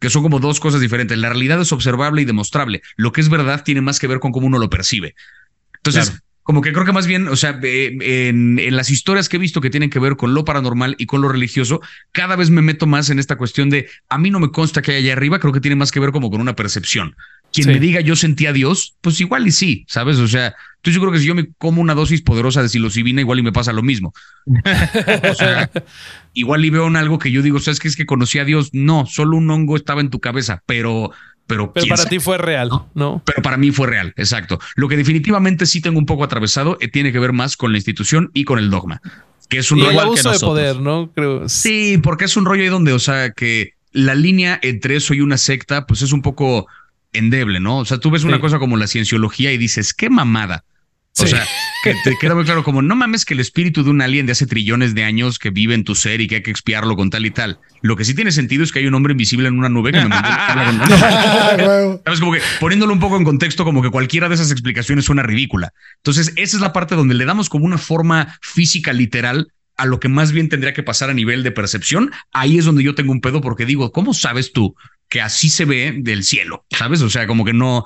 que son como dos cosas diferentes. La realidad es observable y demostrable. Lo que es verdad tiene más que ver con cómo uno lo percibe. Entonces, como que creo que más bien, o sea, en, en, las historias que he visto que tienen que ver con lo paranormal y con lo religioso, cada vez me meto más en esta cuestión de a mí no me consta que hay allá arriba, creo que tiene más que ver como con una percepción. Quien me diga yo sentí a Dios, pues igual y sí, ¿sabes? O sea, tú yo creo que si yo me como una dosis poderosa de psilocibina, igual y me pasa lo mismo. o sea, igual y veo en algo que yo digo, ¿sabes qué es que conocí a Dios? No, solo un hongo estaba en tu cabeza, pero pero, para ti fue real, ¿no? Pero para mí fue real, exacto. Lo que definitivamente sí tengo un poco atravesado eh, tiene que ver más con la institución y con el dogma, que es un rollo el abuso de poder, ¿no? Creo. Sí, porque es un rollo ahí donde, o sea, que la línea entre eso y una secta, pues es un poco endeble, ¿no? O sea, tú ves una cosa como la cienciología y dices, qué mamada. O sea, que te queda muy claro como, no mames que el espíritu de un alien de hace trillones de años que vive en tu ser y que hay que expiarlo con tal y tal. Lo que sí tiene sentido es que hay un hombre invisible en una nube que me mandó. Sabes, como que poniéndolo un poco en contexto, como que cualquiera de esas explicaciones suena ridícula. Entonces, esa es la parte donde le damos como una forma física literal a lo que más bien tendría que pasar a nivel de percepción. Ahí es donde yo tengo un pedo porque digo, ¿cómo sabes tú que así se ve del cielo? ¿Sabes? O sea, como que no,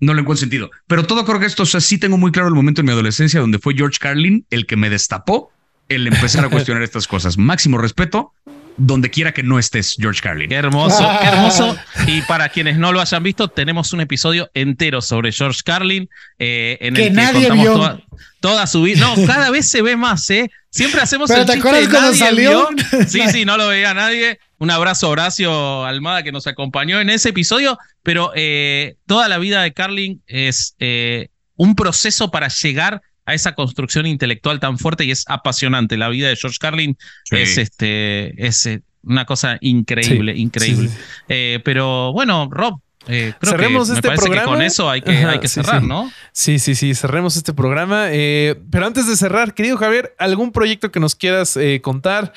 no le encuentro sentido. Pero todo creo que esto, o sea, sí tengo muy claro el momento en mi adolescencia donde fue George Carlin el que me destapó el empezar a cuestionar estas cosas. Máximo respeto, donde quiera que no estés, George Carlin. Qué hermoso, qué hermoso. Y para quienes no lo hayan visto, tenemos un episodio entero sobre George Carlin, eh, en que el que nadie contamos vio. Toda, su vida. No, cada vez se ve más, ¿eh? Siempre hacemos ¿Pero te acuerdas cuando salió? Sí, sí, no lo veía nadie. Un abrazo a Horacio Almada que nos acompañó en ese episodio, pero eh, toda la vida de Carlin es eh, un proceso para llegar a esa construcción intelectual tan fuerte y es apasionante. La vida de George Carlin es, este, es eh, una cosa increíble, increíble. pero bueno, Rob, eh, cerremos este programa. con eso hay que, hay que cerrar, ¿no? Sí, sí, sí, cerremos este programa. Eh, pero antes de cerrar, querido Javier, ¿algún proyecto que nos quieras eh, contar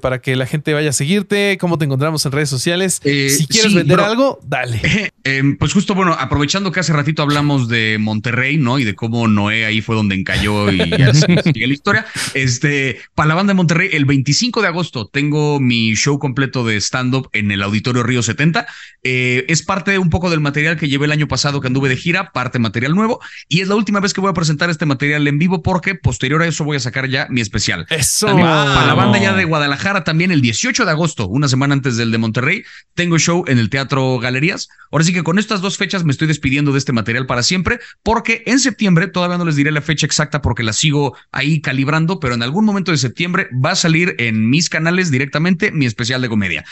para que la gente vaya a seguirte? ¿Cómo te encontramos en redes sociales? si quieres vender algo, dale. Em, pues justo, bueno, aprovechando que hace ratito hablamos de Monterrey, ¿no? Y de cómo Noé ahí fue donde encalló y ya sigue la historia. Este, para la banda de Monterrey, el 25 de agosto tengo mi show completo de stand-up en el Auditorio Río 70. es parte un poco del material que llevé el año pasado que anduve de gira, parte material nuevo, y es la última vez que voy a presentar este material en vivo porque posterior a eso voy a sacar ya mi especial. Eso. Para la banda ya de Guadalajara también el 18 de agosto, una semana antes del de Monterrey, tengo show en el Teatro Galerías. Ahora sí que con estas dos fechas me estoy despidiendo de este material para siempre porque en septiembre, todavía no les diré la fecha exacta porque la sigo ahí calibrando, pero en algún momento de septiembre va a salir en mis canales directamente mi especial de comedia.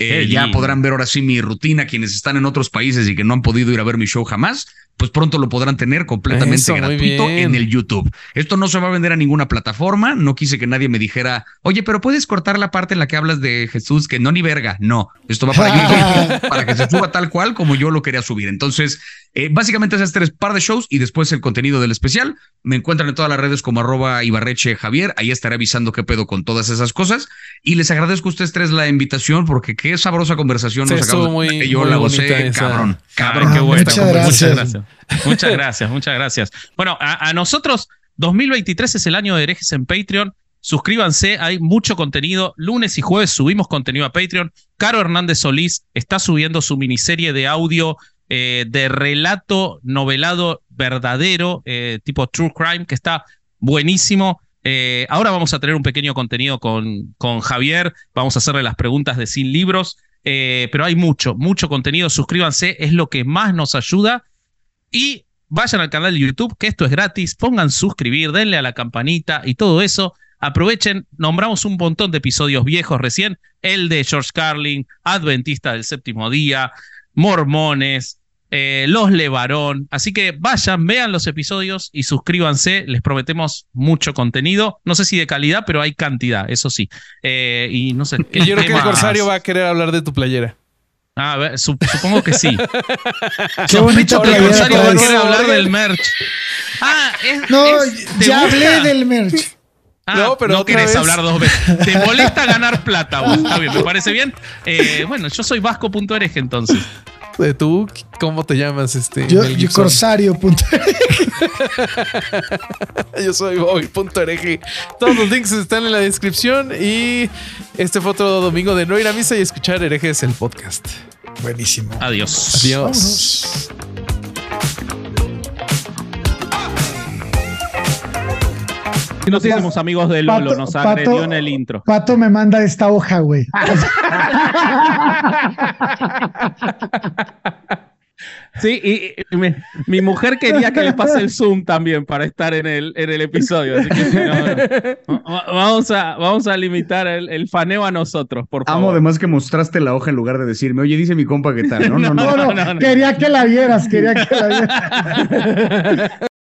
Eh, ya podrán ver ahora sí mi rutina quienes están en otros países y que no han podido ir a ver mi show jamás pues pronto lo podrán tener completamente gratuito en el YouTube. Esto no se va a vender a ninguna plataforma. No quise que nadie me dijera, oye, pero puedes cortar la parte en la que hablas de Jesús, que no ni verga. No, esto va para YouTube para que se suba tal cual como yo lo quería subir. Entonces, eh, básicamente esas tres par de shows y después el contenido del especial. Me encuentran en todas las redes como arroba Ibarreche Javier. Ahí estaré avisando qué pedo con todas esas cosas. Y les agradezco a ustedes tres la invitación porque qué sabrosa conversación nos acabamos muy, Yo la gocé, cabrón. Cabrón, qué bueno. Muchas gracias. Muchas gracias, muchas gracias. Bueno, a, nosotros, 2023 es el año de herejes en Patreon. Suscríbanse, hay mucho contenido. Lunes y jueves subimos contenido a Patreon. Caro Hernández Solís está subiendo su miniserie de audio eh, de relato novelado verdadero, eh, tipo True Crime, que está buenísimo. Eh, ahora vamos a tener un pequeño contenido con, con Javier. Vamos a hacerle las preguntas de Sin Libros. pero hay mucho, mucho contenido. Suscríbanse, es lo que más nos ayuda. Y vayan al canal de YouTube, que esto es gratis, pongan suscribir, denle a la campanita y todo eso. Aprovechen, nombramos un montón de episodios viejos recién, el de George Carlin, Adventista del Séptimo Día, Mormones, eh, Los Levarón. Así que vayan, vean los episodios y suscríbanse. Les prometemos mucho contenido. No sé si de calidad, pero hay cantidad, eso sí. Eh, y no sé. yo creo que el Corsario va a querer hablar de tu playera. Ah, a ver, supongo que sí. Qué bonito que Rosario va a querer hablar del merch. Ah, es, No, ya hablé del merch. Ah, no, pero no querés hablar dos veces. ¿Te molesta ganar plata vos? Está bien, me parece bien. Eh, bueno, yo soy vasco.erej entonces. de tú, ¿cómo te llamas? Este, yo, yo Corsario. yo soy Bobby.ereje. Todos los links están en la descripción y este fue otro domingo de no ir a misa y escuchar herejes el podcast. Buenísimo. Adiós. Adiós. Si nos hicimos amigos de Lolo, nos agredió en el intro. Pato me manda esta hoja, güey. Sí, y, mi, mujer quería que le pase el Zoom también para estar en el, en el episodio. Así que Vamos, a, vamos a limitar el, faneo a nosotros, por favor. Amo además que mostraste la hoja en lugar de decirme, oye, dice mi compa qué tal. no, no, no, no quería que la vieras, quería que la vieras.